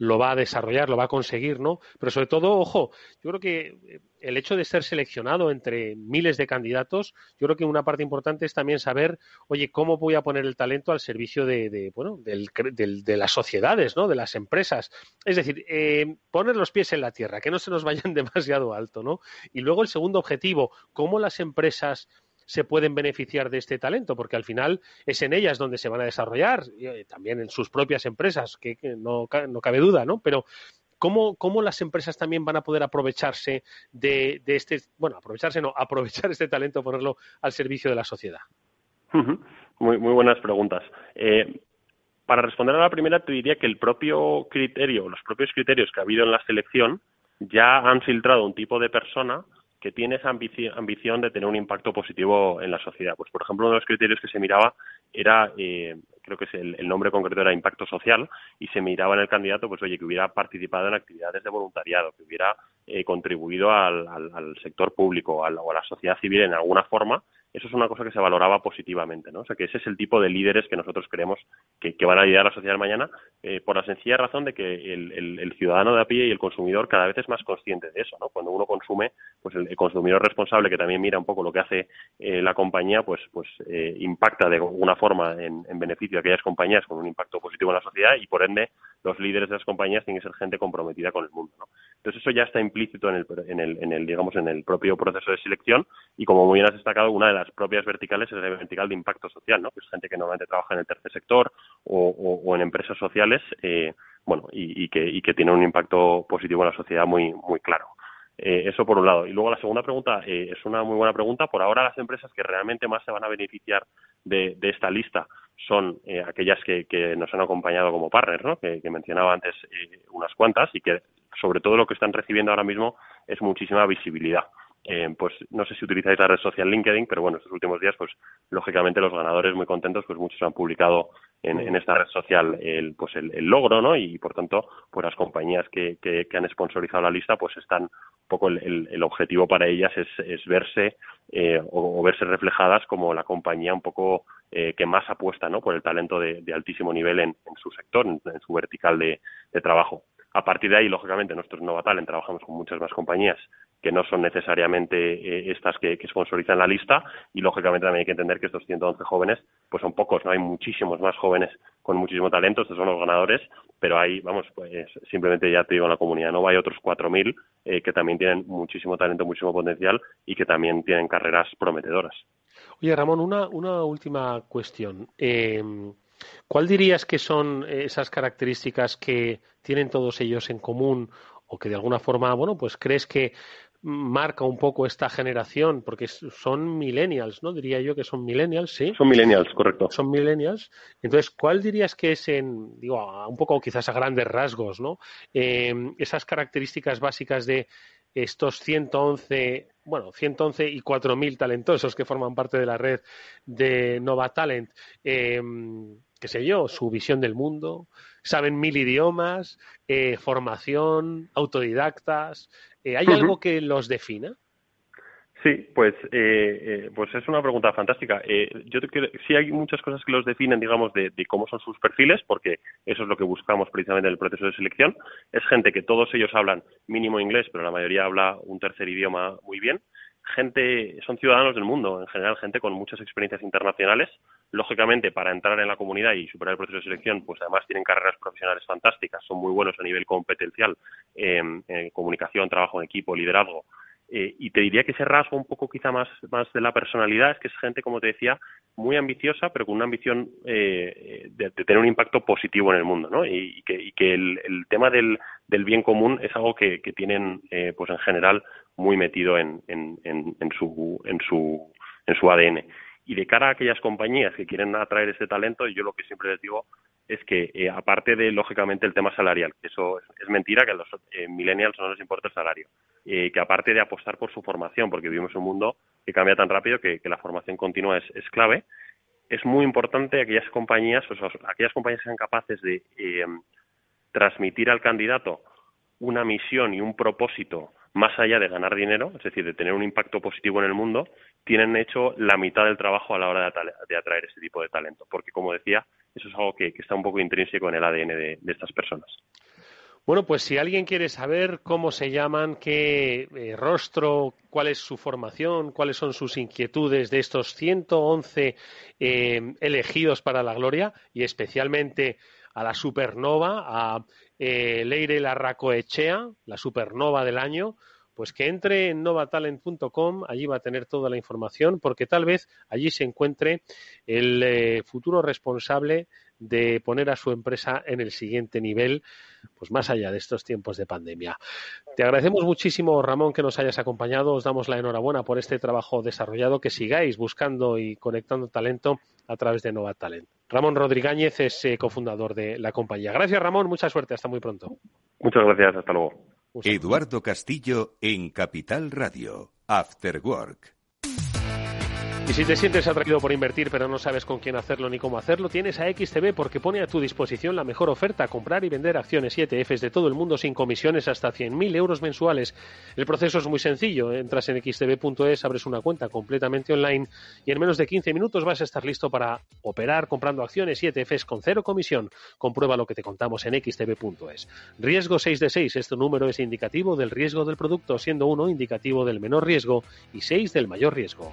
lo va a desarrollar, lo va a conseguir, ¿no? Pero sobre todo, ojo, yo creo que el hecho de ser seleccionado entre miles de candidatos, yo creo que una parte importante es también saber, oye, cómo voy a poner el talento al servicio de, de bueno, del, del, de las sociedades, ¿no? De las empresas. Es decir, eh, poner los pies en la tierra, que no se nos vayan demasiado alto, ¿no? Y luego el segundo objetivo, cómo las empresas se pueden beneficiar de este talento, porque al final es en ellas donde se van a desarrollar, y también en sus propias empresas, que, que no, no, cabe duda, ¿no? Pero ¿cómo, ¿cómo, las empresas también van a poder aprovecharse de, de, este, bueno, aprovecharse no, aprovechar este talento, ponerlo al servicio de la sociedad? Muy, muy buenas preguntas. Eh, para responder a la primera, te diría que el propio criterio, los propios criterios que ha habido en la selección ya han filtrado un tipo de persona que tiene esa ambición de tener un impacto positivo en la sociedad. Pues, por ejemplo, uno de los criterios que se miraba era, eh, creo que es el, nombre concreto era impacto social, y se miraba en el candidato, pues, oye, que hubiera participado en actividades de voluntariado, que hubiera eh, contribuido al, sector público al, o a la sociedad civil en alguna forma, eso es una cosa que se valoraba positivamente, ¿no? O sea, que ese es el tipo de líderes que nosotros creemos que, que van a ayudar a la sociedad mañana, eh, por la sencilla razón de que el, el, el, ciudadano de a pie y el consumidor cada vez es más consciente de eso, ¿no? Cuando uno consume, pues el, consumidor responsable que también mira un poco lo que hace eh, la compañía, pues, pues eh, impacta de alguna forma en, en beneficio de aquellas compañías con un impacto positivo en la sociedad y por ende los líderes de las compañías tienen que ser gente comprometida con el mundo, ¿no? Entonces eso ya está implícito en el, en el, en el digamos, en el propio proceso de selección y como muy bien has destacado, una de las propias verticales es la vertical de impacto social, ¿no? que es gente que normalmente trabaja en el tercer sector o, o, o en empresas sociales, eh, bueno, y, y, que, y que tiene un impacto positivo en la sociedad muy, muy claro. Eh, eso por un lado. Y luego la segunda pregunta eh, es una muy buena pregunta. Por ahora las empresas que realmente más se van a beneficiar de, esta lista son eh, aquellas que, que, nos han acompañado como partners, ¿no? que, que mencionaba antes eh, unas cuantas y que sobre todo lo que están recibiendo ahora mismo es muchísima visibilidad. Eh, pues no sé si utilizáis la red social LinkedIn, pero bueno, estos últimos días, pues lógicamente los ganadores muy contentos, pues muchos han publicado en, en esta red social el, pues el, el, logro, ¿no? Y por tanto, pues las compañías que, que, que han sponsorizado la lista, pues están un poco el, el, el objetivo para ellas es, es verse eh, o, o, verse reflejadas como la compañía un poco eh, que más apuesta, ¿no? Por el talento de, de altísimo nivel en, en, su sector, en, en su vertical de, de trabajo. A partir de ahí, lógicamente, nosotros en Novatalent trabajamos con muchas más compañías que no son necesariamente eh, estas que, que, sponsorizan la lista y lógicamente también hay que entender que estos 111 jóvenes pues son pocos, no hay muchísimos más jóvenes con muchísimo talento, estos son los ganadores, pero hay, vamos, pues simplemente ya te digo en la comunidad no hay otros 4.000 eh, que también tienen muchísimo talento, muchísimo potencial y que también tienen carreras prometedoras. Oye, Ramón, una, una última cuestión. Eh, ¿Cuál dirías que son esas características que tienen todos ellos en común o que de alguna forma, bueno, pues crees que marca un poco esta generación, porque son millennials, ¿no? Diría yo que son millennials, sí. Son millennials, correcto. Son millennials. Entonces, ¿cuál dirías que es en, digo, un poco quizás a grandes rasgos, ¿no? Eh, esas características básicas de estos 111, bueno, 111 y 4.000 talentosos que forman parte de la red de Nova Talent, eh, qué sé yo, su visión del mundo, saben mil idiomas, eh, formación, autodidactas. Eh, ¿Hay uh -huh. algo que los defina? Sí, pues, eh, eh, pues es una pregunta fantástica. Eh, yo creo que sí hay muchas cosas que los definen, digamos, de, de, cómo son sus perfiles, porque eso es lo que buscamos precisamente en el proceso de selección. Es gente que todos ellos hablan mínimo inglés, pero la mayoría habla un tercer idioma muy bien. Gente, son ciudadanos del mundo, en general, gente con muchas experiencias internacionales. Lógicamente, para entrar en la comunidad y superar el proceso de selección, pues además tienen carreras profesionales fantásticas, son muy buenos a nivel competencial, eh, en comunicación, trabajo en equipo, liderazgo eh, y te diría que ese rasgo un poco quizá más, más de la personalidad es que es gente, como te decía, muy ambiciosa, pero con una ambición eh, de, de, tener un impacto positivo en el mundo, ¿no? Y, y que, y que el, el, tema del, del, bien común es algo que, que tienen, eh, pues en general, muy metido en, en, en, en, su, en, su, en su ADN. Y de cara a aquellas compañías que quieren atraer ese talento, yo lo que siempre les digo es que, eh, aparte de, lógicamente, el tema salarial, que eso es, mentira, que a los eh, millennials no les importa el salario, eh, que aparte de apostar por su formación, porque vivimos un mundo que cambia tan rápido que, que la formación continua es, es clave, es muy importante aquellas compañías, o sea, aquellas compañías que sean capaces de eh, transmitir al candidato una misión y un propósito más allá de ganar dinero, es decir, de tener un impacto positivo en el mundo, tienen hecho la mitad del trabajo a la hora de, atraer ese tipo de talento. Porque, como decía, eso es algo que, está un poco intrínseco en el ADN de, de estas personas. Bueno, pues si alguien quiere saber cómo se llaman, qué eh, rostro, cuál es su formación, cuáles son sus inquietudes de estos 111 eh, elegidos para la gloria y especialmente a la supernova, a eh, Leire Larracoechea, la supernova del año, pues que entre en novatalent.com, allí va a tener toda la información, porque tal vez allí se encuentre el eh, futuro responsable de poner a su empresa en el siguiente nivel, pues más allá de estos tiempos de pandemia. Te agradecemos muchísimo, Ramón, que nos hayas acompañado. Os damos la enhorabuena por este trabajo desarrollado, que sigáis buscando y conectando talento a través de Nova Talent. Ramón Rodríguez es eh, cofundador de la compañía. Gracias, Ramón. Mucha suerte. Hasta muy pronto. Muchas gracias. Hasta luego. Eduardo Castillo en Capital Radio, After Work. Y si te sientes atraído por invertir pero no sabes con quién hacerlo ni cómo hacerlo, tienes a XTB porque pone a tu disposición la mejor oferta, comprar y vender acciones y ETFs de todo el mundo sin comisiones hasta 100.000 euros mensuales. El proceso es muy sencillo, entras en xtb.es, abres una cuenta completamente online y en menos de 15 minutos vas a estar listo para operar comprando acciones y ETFs con cero comisión. Comprueba lo que te contamos en xtb.es. Riesgo 6 de 6, este número es indicativo del riesgo del producto, siendo 1 indicativo del menor riesgo y 6 del mayor riesgo.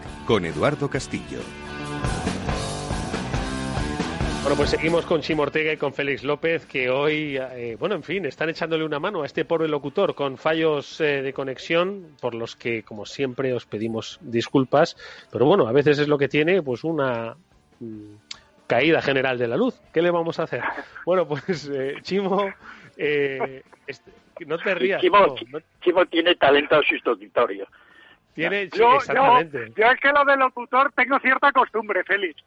con Eduardo Castillo. Bueno, pues seguimos con Chimo Ortega y con Félix López, que hoy, eh, bueno, en fin, están echándole una mano a este pobre locutor con fallos eh, de conexión, por los que, como siempre, os pedimos disculpas. Pero bueno, a veces es lo que tiene, pues una mm, caída general de la luz. ¿Qué le vamos a hacer? Bueno, pues eh, Chimo, eh, este- no te rías. Chimo, no- Chimo tiene talento sustitutorio. Tiene, sí, Yo, yo, exactamente. yo es que lo de locutor tengo cierta costumbre, Félix.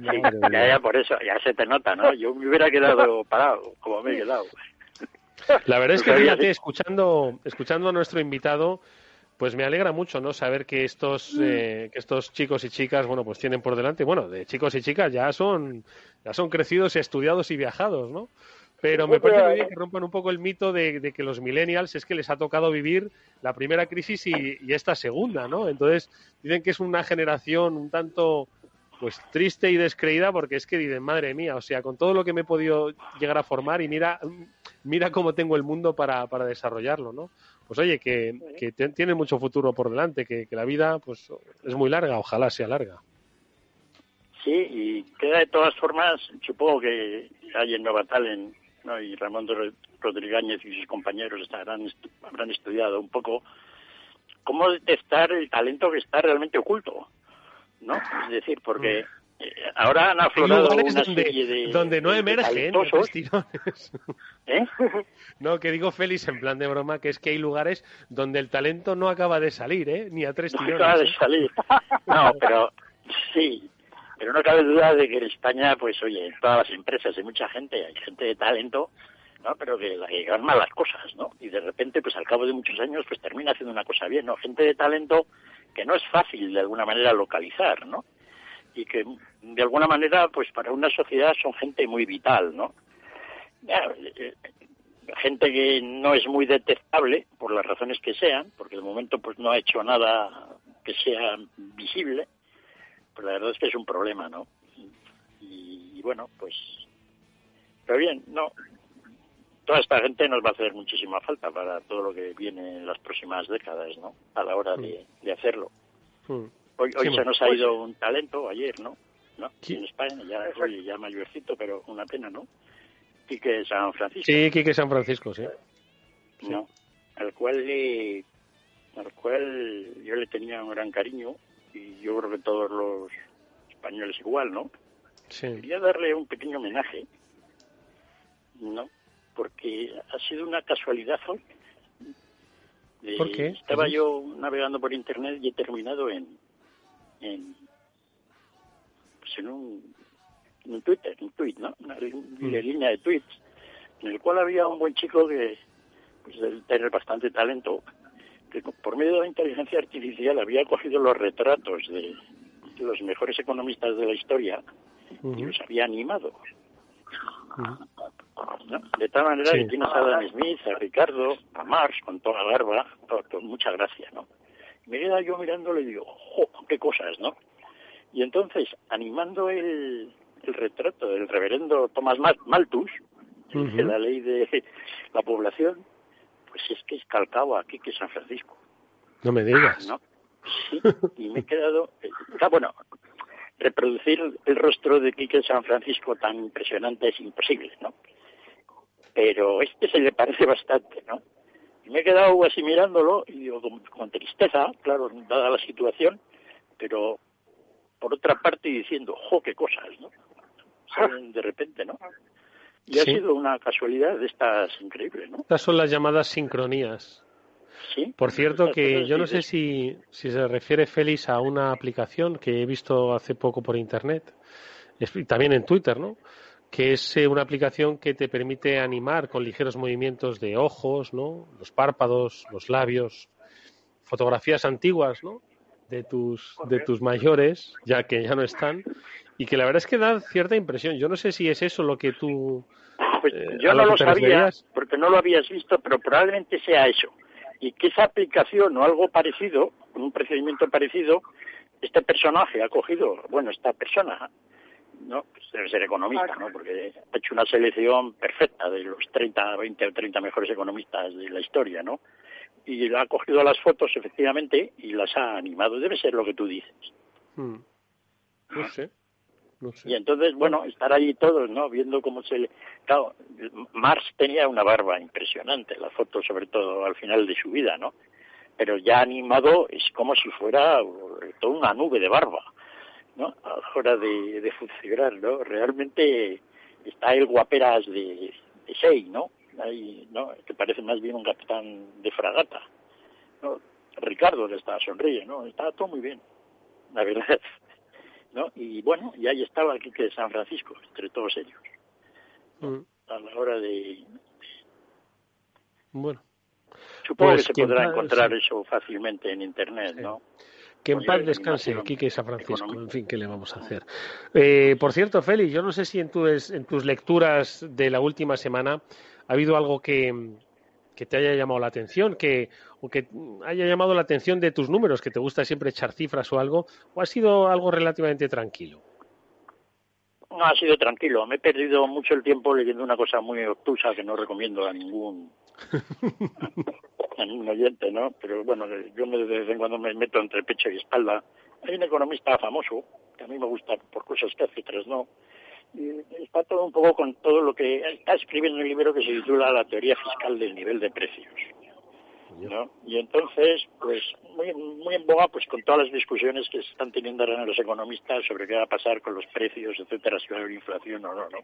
Sí, ya, ya, por eso, ya se te nota, ¿no? Yo me hubiera quedado parado, como me he quedado. La verdad es que fíjate, escuchando, escuchando a nuestro invitado, pues me alegra mucho, ¿no? Saber que estos, eh, que estos chicos y chicas, bueno, pues tienen por delante, bueno, de chicos y chicas ya son, ya son crecidos, estudiados y viajados, ¿no? Pero me parece muy bien que rompan un poco el mito de, de que los millennials es que les ha tocado vivir la primera crisis y, y esta segunda, ¿no? Entonces dicen que es una generación un tanto pues triste y descreída porque es que dicen, madre mía, o sea, con todo lo que me he podido llegar a formar y mira, mira cómo tengo el mundo para, para desarrollarlo, ¿no? Pues oye, que, que tienen mucho futuro por delante, que, que la vida pues es muy larga, ojalá sea larga. Sí, y queda de todas formas, supongo que hay en Nova Talent, ¿no? y Ramón Ro- Rodríguez y sus compañeros estarán, habrán estudiado un poco cómo detectar el talento que está realmente oculto, ¿no? Es decir, porque eh, ahora han aflorado una donde, serie de donde no de- emergen tres tirones. ¿eh? No, que digo Félix en plan de broma, que es que hay lugares donde el talento no acaba de salir, ¿eh? Ni a tres no tirones. acaba de ¿eh? salir. No, pero sí, pero no cabe duda de que en España, pues oye, en todas las empresas hay mucha gente, hay gente de talento, ¿no? Pero que, que hagan malas cosas, ¿no? Y de repente, pues al cabo de muchos años, pues termina haciendo una cosa bien, ¿no? Gente de talento que no es fácil de alguna manera localizar, ¿no? Y que de alguna manera, pues para una sociedad son gente muy vital, ¿no? Ya, eh, gente que no es muy detectable por las razones que sean, porque de momento pues no ha hecho nada que sea visible, pues la verdad es que es un problema, ¿no? Y, y bueno, pues, pero bien, no, toda esta gente nos va a hacer muchísima falta para todo lo que viene en las próximas décadas, ¿no? A la hora de, de hacerlo. Mm. Hoy, hoy Sí, se nos ha pues- ido un talento, ayer, ¿no? ¿No? En España, ya, oye, ya mayorcito, pero una pena, ¿no? Quique San Francisco, Sí, Quique San Francisco, sí. ¿no? Al cual, le, al cual yo le tenía un gran cariño y yo creo que todos los españoles igual, ¿no? Sí. Quería darle un pequeño homenaje, ¿no? Porque ha sido una casualidad hoy. Eh, ¿Por qué? Estaba yo navegando por internet y he terminado en, en, pues en un, en un Twitter, un tweet, ¿no? Una, li- una línea de tweets en el cual había un buen chico que, pues, debe tener bastante talento, que por medio de la inteligencia artificial había cogido los retratos de los mejores economistas de la historia y los había animado. ¿no? De tal manera Sí. que tienes a Adam Smith, a Ricardo, a Marx con toda la barba, todo- con mucha gracia, ¿no? Y me queda yo mirándole y digo, ¡jo! ¡Qué cosas, ¿no? Y entonces, animando el, el retrato del reverendo Thomas Mal- Malthus, el de la ley de la población, pues es que es calcado aquí que San Francisco, No me digas. ¿no? Sí, y me he quedado... eh, Está bueno, reproducir el rostro de Quique San Francisco tan impresionante es imposible, ¿no? Pero este se le parece bastante, ¿no? Y me he quedado así mirándolo y digo, con, con tristeza, claro, dada la situación, pero por otra parte diciendo, ¡jo, qué cosas, ¿no? Salen de repente, ¿no? Y ha sido una casualidad de estas increíbles, ¿no? Estas son las llamadas sincronías. Sí. Por cierto, que yo no sé si, si se refiere Félix a una aplicación que he visto hace poco por internet, y también en Twitter, ¿no? Que es eh, una aplicación que te permite animar con ligeros movimientos de ojos, ¿no? Los párpados, los labios, fotografías antiguas, ¿no? De tus, de tus mayores, ya que ya no están, y que la verdad es que da cierta impresión. Yo no sé si es eso lo que tú. Pues eh, yo no lo sabía porque no lo habías visto, pero probablemente sea eso. Y que esa aplicación o algo parecido, un procedimiento parecido, este personaje ha cogido, bueno, esta persona, ¿no? Pues debe ser economista, ¿no? Porque ha hecho una selección perfecta de los 30, 20 o 30 mejores economistas de la historia, ¿no? Y ha cogido las fotos, efectivamente, y las ha animado. Debe ser lo que tú dices. Hmm. No sé. No sé. Y entonces, bueno, estar allí todos, ¿no? Viendo cómo se le... Claro, Marx tenía una barba impresionante, la foto sobre todo al final de su vida, ¿no? Pero ya animado es como si fuera eh, toda una nube de barba, ¿no? A la hora de, de funcionar, ¿no? Realmente está el guaperas de, de Sei, ¿no? Ahí, ¿no? Que parece más bien un capitán de fragata, ¿no? Ricardo le está sonríe, ¿no? Está todo muy bien, la verdad. ¿No? Y bueno, y ahí estaba el Quique de San Francisco, entre todos ellos, Hmm. a la hora de... Bueno. Supongo Pues que se podrá encontrar sí. eso fácilmente en Internet, ¿no? Que en Oye, paz descanse Quique San Francisco. En fin, ¿qué le vamos a hacer? Eh, por cierto, Félix, yo no sé si en tus, en tus lecturas de la última semana ha habido algo que, que te haya llamado la atención, que, o que haya llamado la atención de tus números, que te gusta siempre echar cifras o algo, o ha sido algo relativamente tranquilo. No, ha sido tranquilo. Me he perdido mucho el tiempo leyendo una cosa muy obtusa que no recomiendo a ningún, a ningún oyente, ¿no? Pero bueno, yo me- de vez en cuando me meto entre pecho y espalda. Hay un economista famoso, que a mí me gusta por cosas que hace, otras no. Y está todo un poco con todo lo que está escribiendo un libro que se titula La teoría fiscal del nivel de precios. ¿no? Y entonces, pues, muy, muy en boga, pues con todas las discusiones que se están teniendo ahora los economistas sobre qué va a pasar con los precios, etcétera, si va a haber inflación o no, ¿no?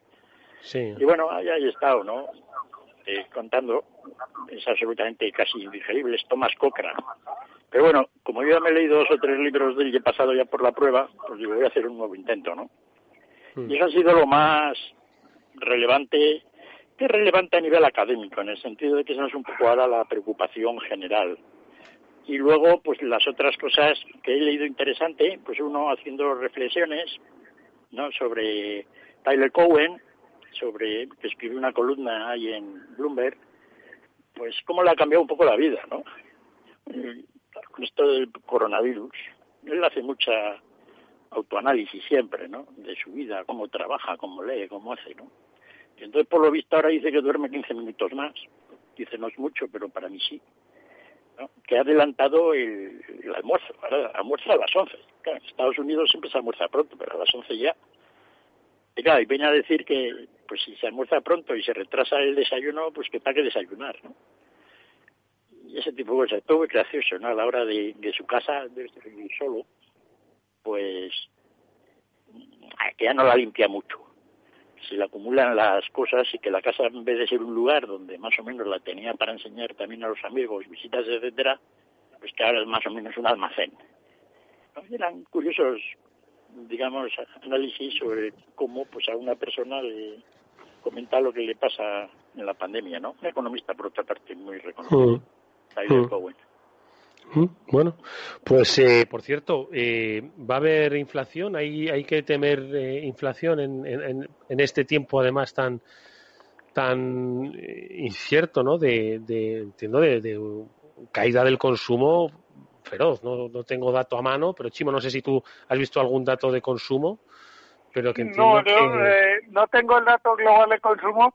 Sí. Y bueno, ahí, ahí he estado, ¿no? Eh, contando, es absolutamente casi indigerible, es Thomas Cochrane. Pero bueno, como yo ya me he leído dos o tres libros de él y he pasado ya por la prueba, pues digo, voy a hacer un nuevo intento, ¿no? Y eso ha sido lo más relevante, que es relevante a nivel académico, en el sentido de que esa es un poco ahora la preocupación general. Y luego, pues las otras cosas que he leído interesante, pues uno haciendo reflexiones, ¿no? Sobre Tyler Cowen, sobre que escribió una columna ahí en Bloomberg, pues cómo le ha cambiado un poco la vida, ¿no? Con esto del coronavirus. Él hace mucha autoanálisis siempre, ¿no? De su vida, cómo trabaja, cómo lee, cómo hace, ¿no? Y entonces, por lo visto, ahora dice que duerme 15 minutos más. Dice, no es mucho, pero para mí sí. ¿no? Que ha adelantado el, el almuerzo. Almuerza a las 11. Claro, en Estados Unidos siempre se almuerza pronto, pero a las 11 ya. Y claro, y viene a decir que, pues si se almuerza pronto y se retrasa el desayuno, pues que qué desayunar, ¿no? Y ese tipo de cosas, todo muy gracioso, ¿no? A la hora de, de su casa, de vivir solo, pues que ya no la limpia mucho. Se le acumulan las cosas y que la casa, en vez de ser un lugar donde más o menos la tenía para enseñar también a los amigos, visitas, etcétera, pues que ahora es más o menos un almacén. Eran curiosos, digamos, análisis sobre cómo pues a una persona le comenta lo que le pasa en la pandemia, ¿no? Un economista, por otra parte, muy reconocido, Tyler Mm. Cowen. Mm, Bueno, pues eh, por cierto, eh, va a haber inflación, hay, hay que temer eh, inflación en, en, en este tiempo además tan tan eh, incierto, ¿no? De, de entiendo de, de caída del consumo feroz. No, no tengo dato a mano, pero Chimo, no sé si tú has visto algún dato de consumo, pero que entiendo No, yo que eh, no tengo el dato global de consumo,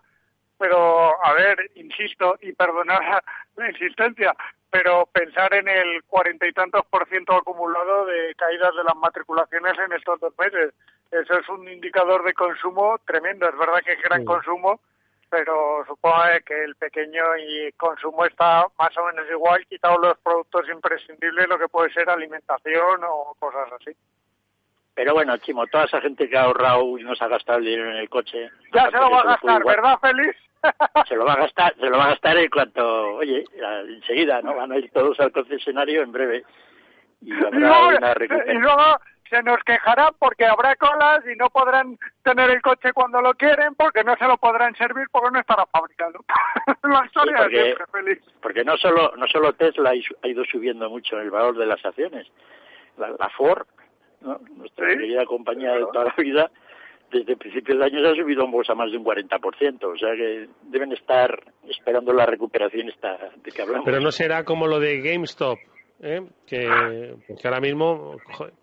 pero a ver, insisto, y perdonar la insistencia, pero pensar en el cuarenta y tantos por ciento acumulado de caídas de las matriculaciones en estos dos meses. Eso es un indicador de consumo tremendo. Es verdad que es gran Sí. consumo, pero supongo que el pequeño y consumo está más o menos igual, quitado los productos imprescindibles, lo que puede ser alimentación o cosas así. Pero bueno, Chimo, toda esa gente que ha ahorrado y no se ha gastado el dinero en el coche. Ya se lo va a porque gastar, igual. ¿verdad, Félix? Se lo va a gastar, se lo va a gastar en cuanto, oye, enseguida, ¿no? Van a ir todos al concesionario en breve. Y habrá Y luego, una y luego se nos quejarán porque habrá colas y no podrán tener el coche cuando lo quieren porque no se lo podrán servir porque no estará fabricado. La historia porque- de siempre, Félix. Porque no solo, no solo Tesla ha ido- ha ido subiendo mucho el valor de las acciones. La, la Ford, ¿no? nuestra Sí, querida compañía de toda la vida, desde principios de año se ha subido en bolsa más de un 40%. O sea que deben estar esperando la recuperación esta de que hablamos. Pero no será como lo de GameStop, ¿eh? que ahora mismo joder,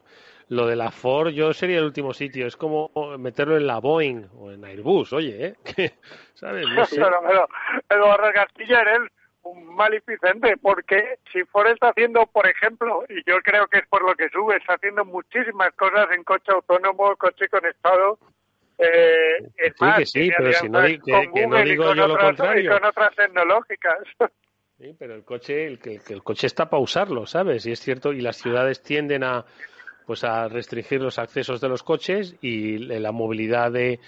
lo de la Ford yo sería el último sitio. Es como meterlo en la Boeing o en Airbus, oye, ¿eh? ¿sabes? No sé. Pero, pero, Eduardo Castilla eres un maleficente porque si Ford está haciendo, por ejemplo, y yo creo que es por lo que sube, está haciendo muchísimas cosas en coche autónomo, coche conectado. Eh, es Sí, más, que sí, pero si no que- con que no Google y digo con yo lo otras- contrario. Y con otras tecnológicas. Sí, pero el coche, el, que, que el coche está para usarlo, ¿sabes? Y es cierto, y las ciudades tienden a pues a restringir los accesos de los coches y la movilidad de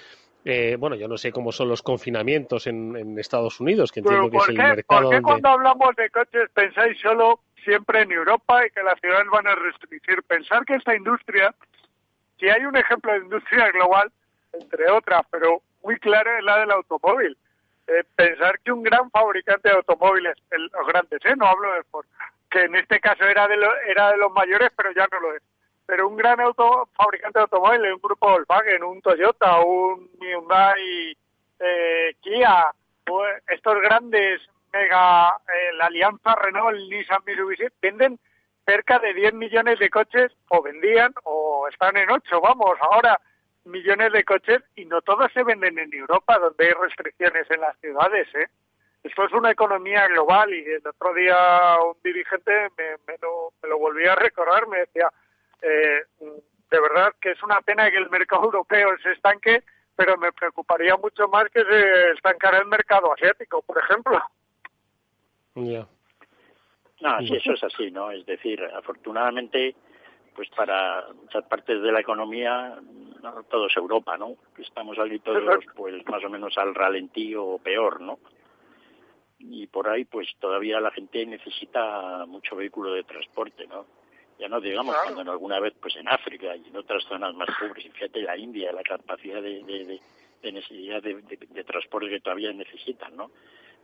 eh, bueno, yo no sé cómo son los confinamientos en, en Estados Unidos, que entiendo que es ¿por el qué, mercado por qué donde cuando hablamos de coches pensáis solo siempre en Europa y que las ciudades van a restringir? Pensar que esta industria, si hay un ejemplo de industria global, entre otras, pero muy claro es la del automóvil. Eh, pensar que un gran fabricante de automóviles, el- los grandes, ¿eh? no hablo de Ford, que en este caso era de, lo- era de los mayores, pero ya no lo es. Pero un gran auto, fabricante de automóviles, un grupo Volkswagen, un Toyota, un Hyundai, eh, Kia, estos grandes mega, eh, la alianza Renault, Nissan, Mitsubishi, venden cerca de 10 millones de coches, o vendían, o están en 8, vamos, ahora millones de coches, y no todos se venden en Europa, donde hay restricciones en las ciudades, ¿eh? Esto es una economía global, y el otro día un dirigente me, me lo, me lo volvía a recordar, me decía, eh, de verdad que es una pena que el mercado europeo se estanque, pero me preocuparía mucho más que se estancara el mercado asiático, por ejemplo. Ya. No, sí, eso es así, ¿no? Es decir, afortunadamente, pues para muchas partes de la economía, no todo es Europa, ¿no? Estamos aquí todos, pues más o menos al ralentí o peor, ¿no? Y por ahí, pues todavía la gente necesita mucho vehículo de transporte, ¿no? Ya no digamos Claro. cuando alguna vez, pues en África y en otras zonas más pobres, y fíjate la India, la capacidad de, de, de- de necesidad de, de- de transporte que todavía necesitan, ¿no?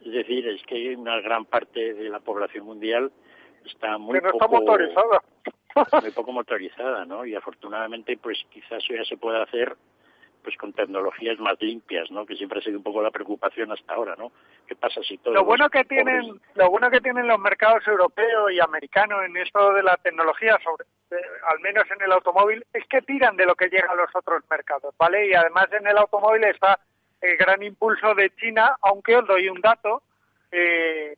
Es decir, es que una gran parte de la población mundial está muy no está poco motorizada. muy poco motorizada, ¿no? Y afortunadamente, pues quizás eso ya se puede hacer pues con tecnologías más limpias, ¿no? Que siempre ha sido un poco la preocupación hasta ahora, ¿no? ¿Qué pasa si todo Lo bueno que tienen, lo bueno que tienen los mercados europeos y americanos en esto de la tecnología, sobre, eh, al menos en el automóvil, es que tiran de lo que llega a los otros mercados, ¿vale? Y además en el automóvil está el gran impulso de China, aunque os doy un dato, eh,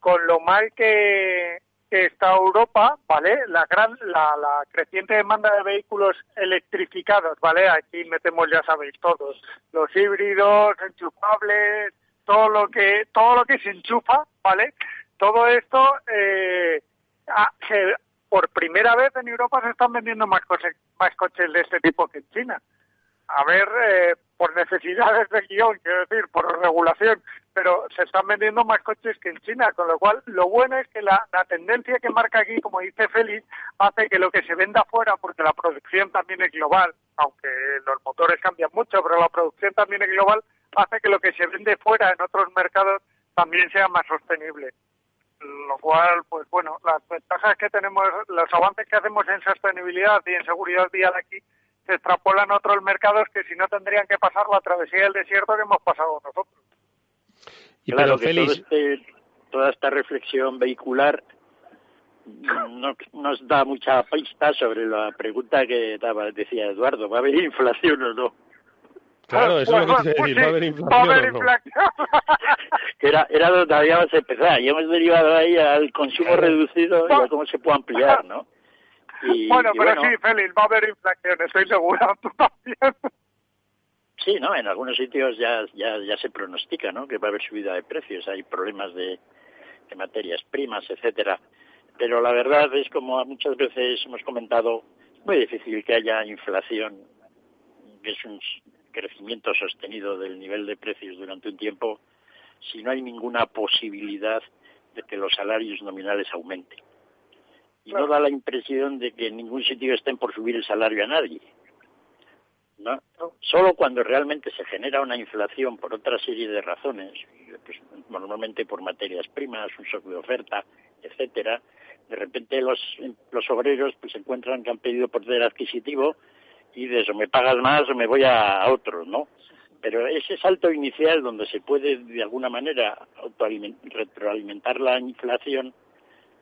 con lo mal que, que está Europa, ¿vale? La gran, la, la creciente demanda de vehículos electrificados, ¿vale? Aquí metemos, ya sabéis, todos, los híbridos, enchufables, todo lo que, todo lo que se enchufa, ¿vale? Todo esto, eh, se- por primera vez en Europa se están vendiendo más, coche- más coches de este tipo que en China. A ver, eh, por necesidades de guion, quiero decir, por regulación, pero se están vendiendo más coches que en China, con lo cual lo bueno es que la, la tendencia que marca aquí, como dice Félix, hace que lo que se venda fuera, porque la producción también es global, aunque los motores cambian mucho, pero la producción también es global, hace que lo que se vende fuera en otros mercados también sea más sostenible. Lo cual, pues bueno, las ventajas que tenemos, los avances que hacemos en sostenibilidad y en seguridad vial aquí se extrapolan a otros mercados que si no tendrían que pasar la travesía del desierto que hemos pasado nosotros. Y claro pero que Félix, todo este- toda esta reflexión vehicular no, nos da mucha pista sobre la pregunta que daba, decía Eduardo, ¿va a haber inflación o no? claro, eso es lo que quise decir, va a haber inflación o no. Que era, era donde habíamos empezado, y hemos derivado ahí al consumo Claro. reducido y a cómo se puede ampliar, ¿no? Y- bueno, y pero sí, Félix, va a haber inflación, estoy seguro, tú también. Sí, ¿no? En algunos sitios ya, ya, ya se pronostica, ¿no? Que va a haber subida de precios, hay problemas de, de materias primas, etcétera. Pero la verdad es como muchas veces hemos comentado, es muy difícil que haya inflación, que es un crecimiento sostenido del nivel de precios durante un tiempo, si no hay ninguna posibilidad de que los salarios nominales aumenten. Y no da la impresión de que en ningún sitio estén por subir el salario a nadie. ¿no? Solo cuando realmente se genera una inflación por otra serie de razones, pues, normalmente por materias primas, un shock de oferta, etcétera, de repente los, los obreros pues se encuentran que han pedido poder adquisitivo y de eso me pagas más o me voy a, a otro, ¿no? Pero ese salto inicial donde se puede de alguna manera retroalimentar la inflación,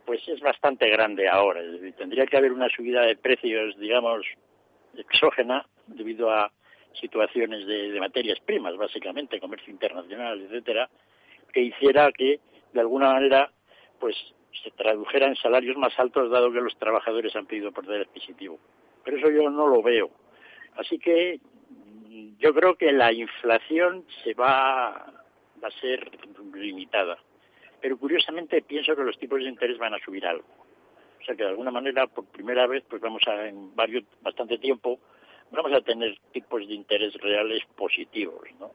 pues es bastante grande ahora. Tendría que haber una subida de precios, digamos, exógena debido a situaciones de, de materias primas, básicamente, comercio internacional, etcétera, que hiciera que, de alguna manera, pues se tradujera en salarios más altos, dado que los trabajadores han pedido poder adquisitivo. Pero eso yo no lo veo. Así que yo creo que la inflación se va, va a ser limitada. Pero curiosamente pienso que los tipos de interés van a subir algo. O sea que de alguna manera, por primera vez, pues vamos a, en varios, bastante tiempo, vamos a tener tipos de interés reales positivos, ¿no?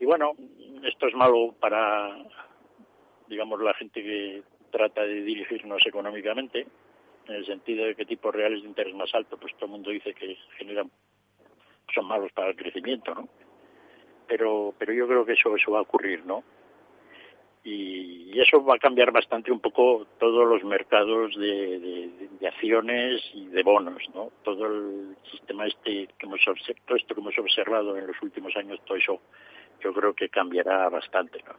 Y bueno, esto es malo para, digamos, la gente que trata de dirigirnos económicamente, en el sentido de que tipos reales de interés más altos, pues todo el mundo dice que generan, son malos para el crecimiento, ¿no? Pero, pero yo creo que eso, eso va a ocurrir, ¿no? Y y eso va a cambiar bastante un poco todos los mercados de, de- de acciones y de bonos, ¿no? Todo el sistema este que hemos observado, todo esto que hemos observado en los últimos años, todo eso yo creo que cambiará bastante, ¿no?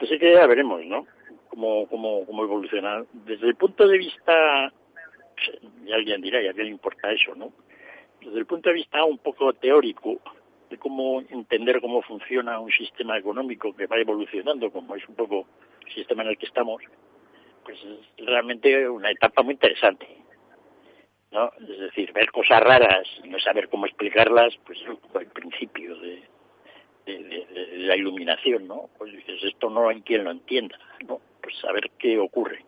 Así que ya veremos, ¿no? Cómo, cómo, cómo evoluciona. Desde el punto de vista, y alguien dirá, ¿y a qué le importa eso, no? Desde el punto de vista un poco teórico, de cómo entender cómo funciona un sistema económico que va evolucionando, como es un poco el sistema en el que estamos, pues es realmente una etapa muy interesante. ¿no? Es decir, ver cosas raras y no saber cómo explicarlas, pues es el principio de, la iluminación, ¿no? Pues dices, esto no hay quien lo entienda, ¿no? Pues saber qué ocurre.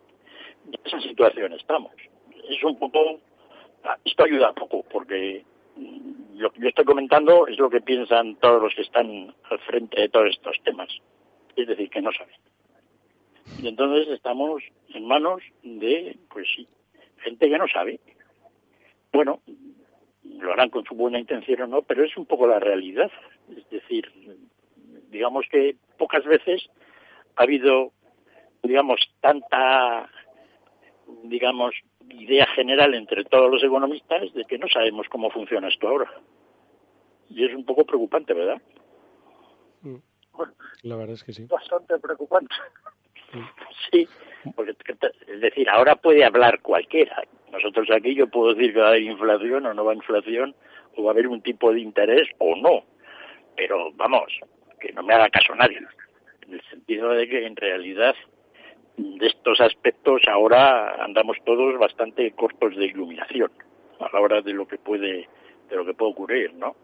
En esa situación estamos. Es un poco, esto ayuda poco, porque lo que yo estoy comentando es lo que piensan todos los que están al frente de todos estos temas. Es decir, que no saben. Y entonces estamos en manos de, pues sí, gente que no sabe. Bueno, lo harán con su buena intención o no, pero es un poco la realidad. Es decir, digamos que pocas veces ha habido, digamos, tanta, digamos, idea general entre todos los economistas de que no sabemos cómo funciona esto ahora. Y es un poco preocupante, ¿verdad? La verdad es que sí. Bastante preocupante. Sí, porque es decir, ahora puede hablar cualquiera. Nosotros aquí yo puedo decir que va a haber inflación o no va a inflación, o va a haber un tipo de interés o no. pero vamos, que no me haga caso nadie, en el sentido de que en realidad de estos aspectos ahora andamos todos bastante cortos de iluminación a la hora de lo que puede de lo que puede ocurrir, ¿no?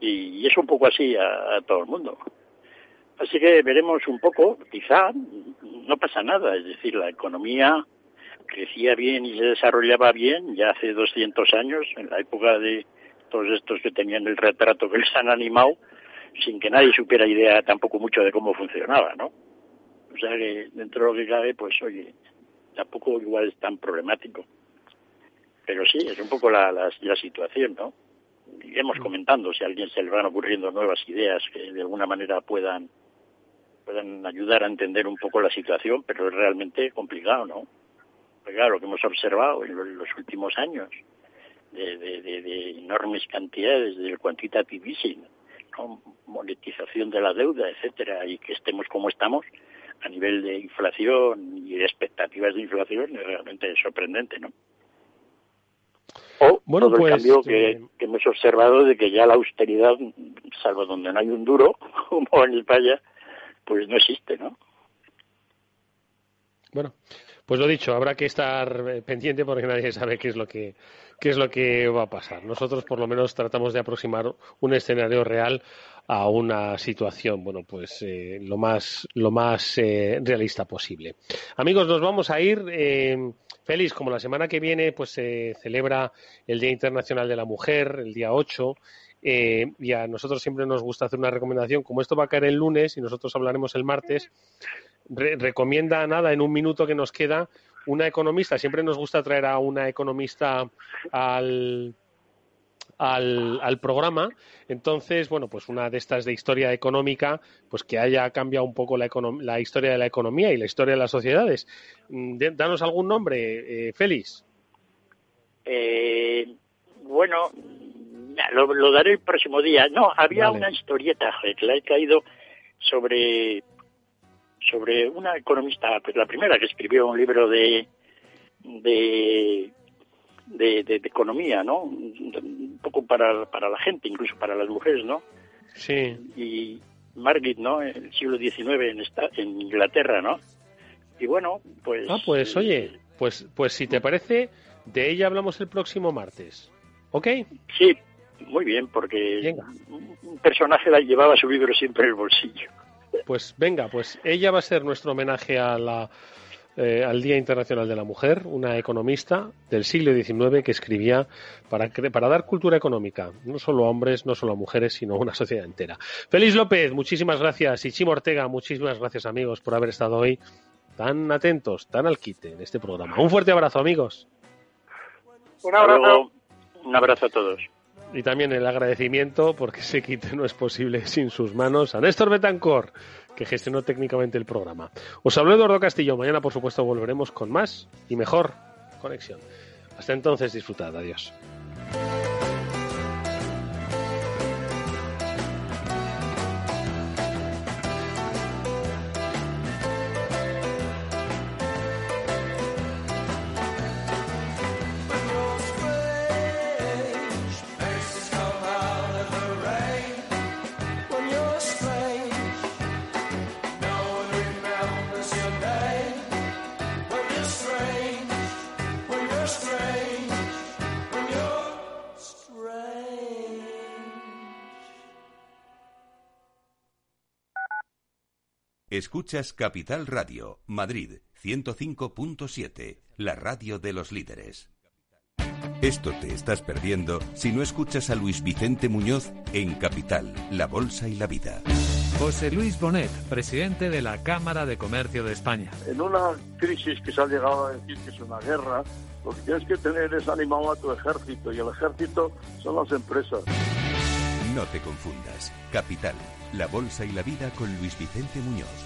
Y, es un poco así a, a todo el mundo. Así que veremos un poco, quizá no pasa nada, es decir, la economía crecía bien y se desarrollaba bien ya hace 200 años, en la época de todos estos que tenían el retrato que les han animado, sin que nadie supiera idea tampoco mucho de cómo funcionaba, ¿no? O sea que dentro de lo que cabe, pues oye, tampoco igual es tan problemático. Pero sí, es un poco la, la, la situación, ¿no? Iremos comentando si a alguien se le van ocurriendo nuevas ideas que de alguna manera puedan puedan ayudar a entender un poco la situación, pero es realmente complicado, ¿no? Porque claro, lo que hemos observado en los, los últimos años, de, de, de, de, enormes cantidades del quantitative easing, ¿no? monetización de la deuda, etcétera, y que estemos como estamos a nivel de inflación y de expectativas de inflación es realmente sorprendente, ¿no? O bueno, todo pues, el cambio que, eh, que hemos observado de que ya la austeridad, salvo donde no hay un duro, como en España, pues no existe, ¿no? Bueno, pues lo dicho, habrá que estar eh, pendiente porque nadie sabe qué es lo que qué es lo que va a pasar. Nosotros por lo menos tratamos de aproximar un escenario real a una situación, bueno, pues eh, lo más lo más eh, realista posible. Amigos, nos vamos a ir. Eh, Félix, como la semana que viene, pues se celebra el Día Internacional de la Mujer, el día 8. Eh, y a nosotros siempre nos gusta hacer una recomendación. Como esto va a caer el lunes y nosotros hablaremos el martes, re- recomienda nada en un minuto que nos queda una economista. Siempre nos gusta traer a una economista al, al, al programa. Entonces, bueno, pues una de estas de historia económica, pues que haya cambiado un poco la, la historia de la economía y la historia de las sociedades. Mm, Danos algún nombre, eh, Félix. Eh, bueno, lo, lo daré el próximo día. No, había Vale. una historieta que la he caído sobre sobre una economista, pues la primera que escribió un libro de de de, de- de economía, ¿no? Un poco para, para la gente, incluso para las mujeres, ¿no? Sí. Y Margit, ¿no? En el siglo XIX en, esta, en Inglaterra, ¿no? Y bueno, pues... Ah, pues oye, pues, pues si te parece, de ella hablamos el próximo martes. ¿Ok? Sí, muy bien, porque Venga. un personaje la llevaba su libro siempre en el bolsillo. Pues venga, pues ella va a ser nuestro homenaje a la, eh, al Día Internacional de la Mujer, una economista del siglo XIX que escribía para, cre- para dar cultura económica, no solo a hombres, no solo a mujeres, sino a una sociedad entera. Félix López, muchísimas gracias. Y Chimo Ortega, muchísimas gracias amigos por haber estado hoy tan atentos, tan al quite en este programa. Un fuerte abrazo amigos. Un abrazo. Un abrazo a todos. Y también el agradecimiento, porque ese quite no es posible sin sus manos, a Néstor Betancor, que gestionó técnicamente el programa. Os habló Eduardo Castillo. Mañana, por supuesto, volveremos con más y mejor conexión. Hasta entonces, disfrutad. Adiós. Escuchas Capital Radio, Madrid 105.7, la radio de los líderes. Esto te estás perdiendo si no escuchas a Luis Vicente Muñoz en Capital, La Bolsa y la Vida. José Luis Bonet, presidente de la Cámara de Comercio de España. En una crisis que se ha llegado a decir que es una guerra, lo que tienes que tener es animado a tu ejército y el ejército son las empresas. No te confundas. Capital, La Bolsa y la Vida con Luis Vicente Muñoz,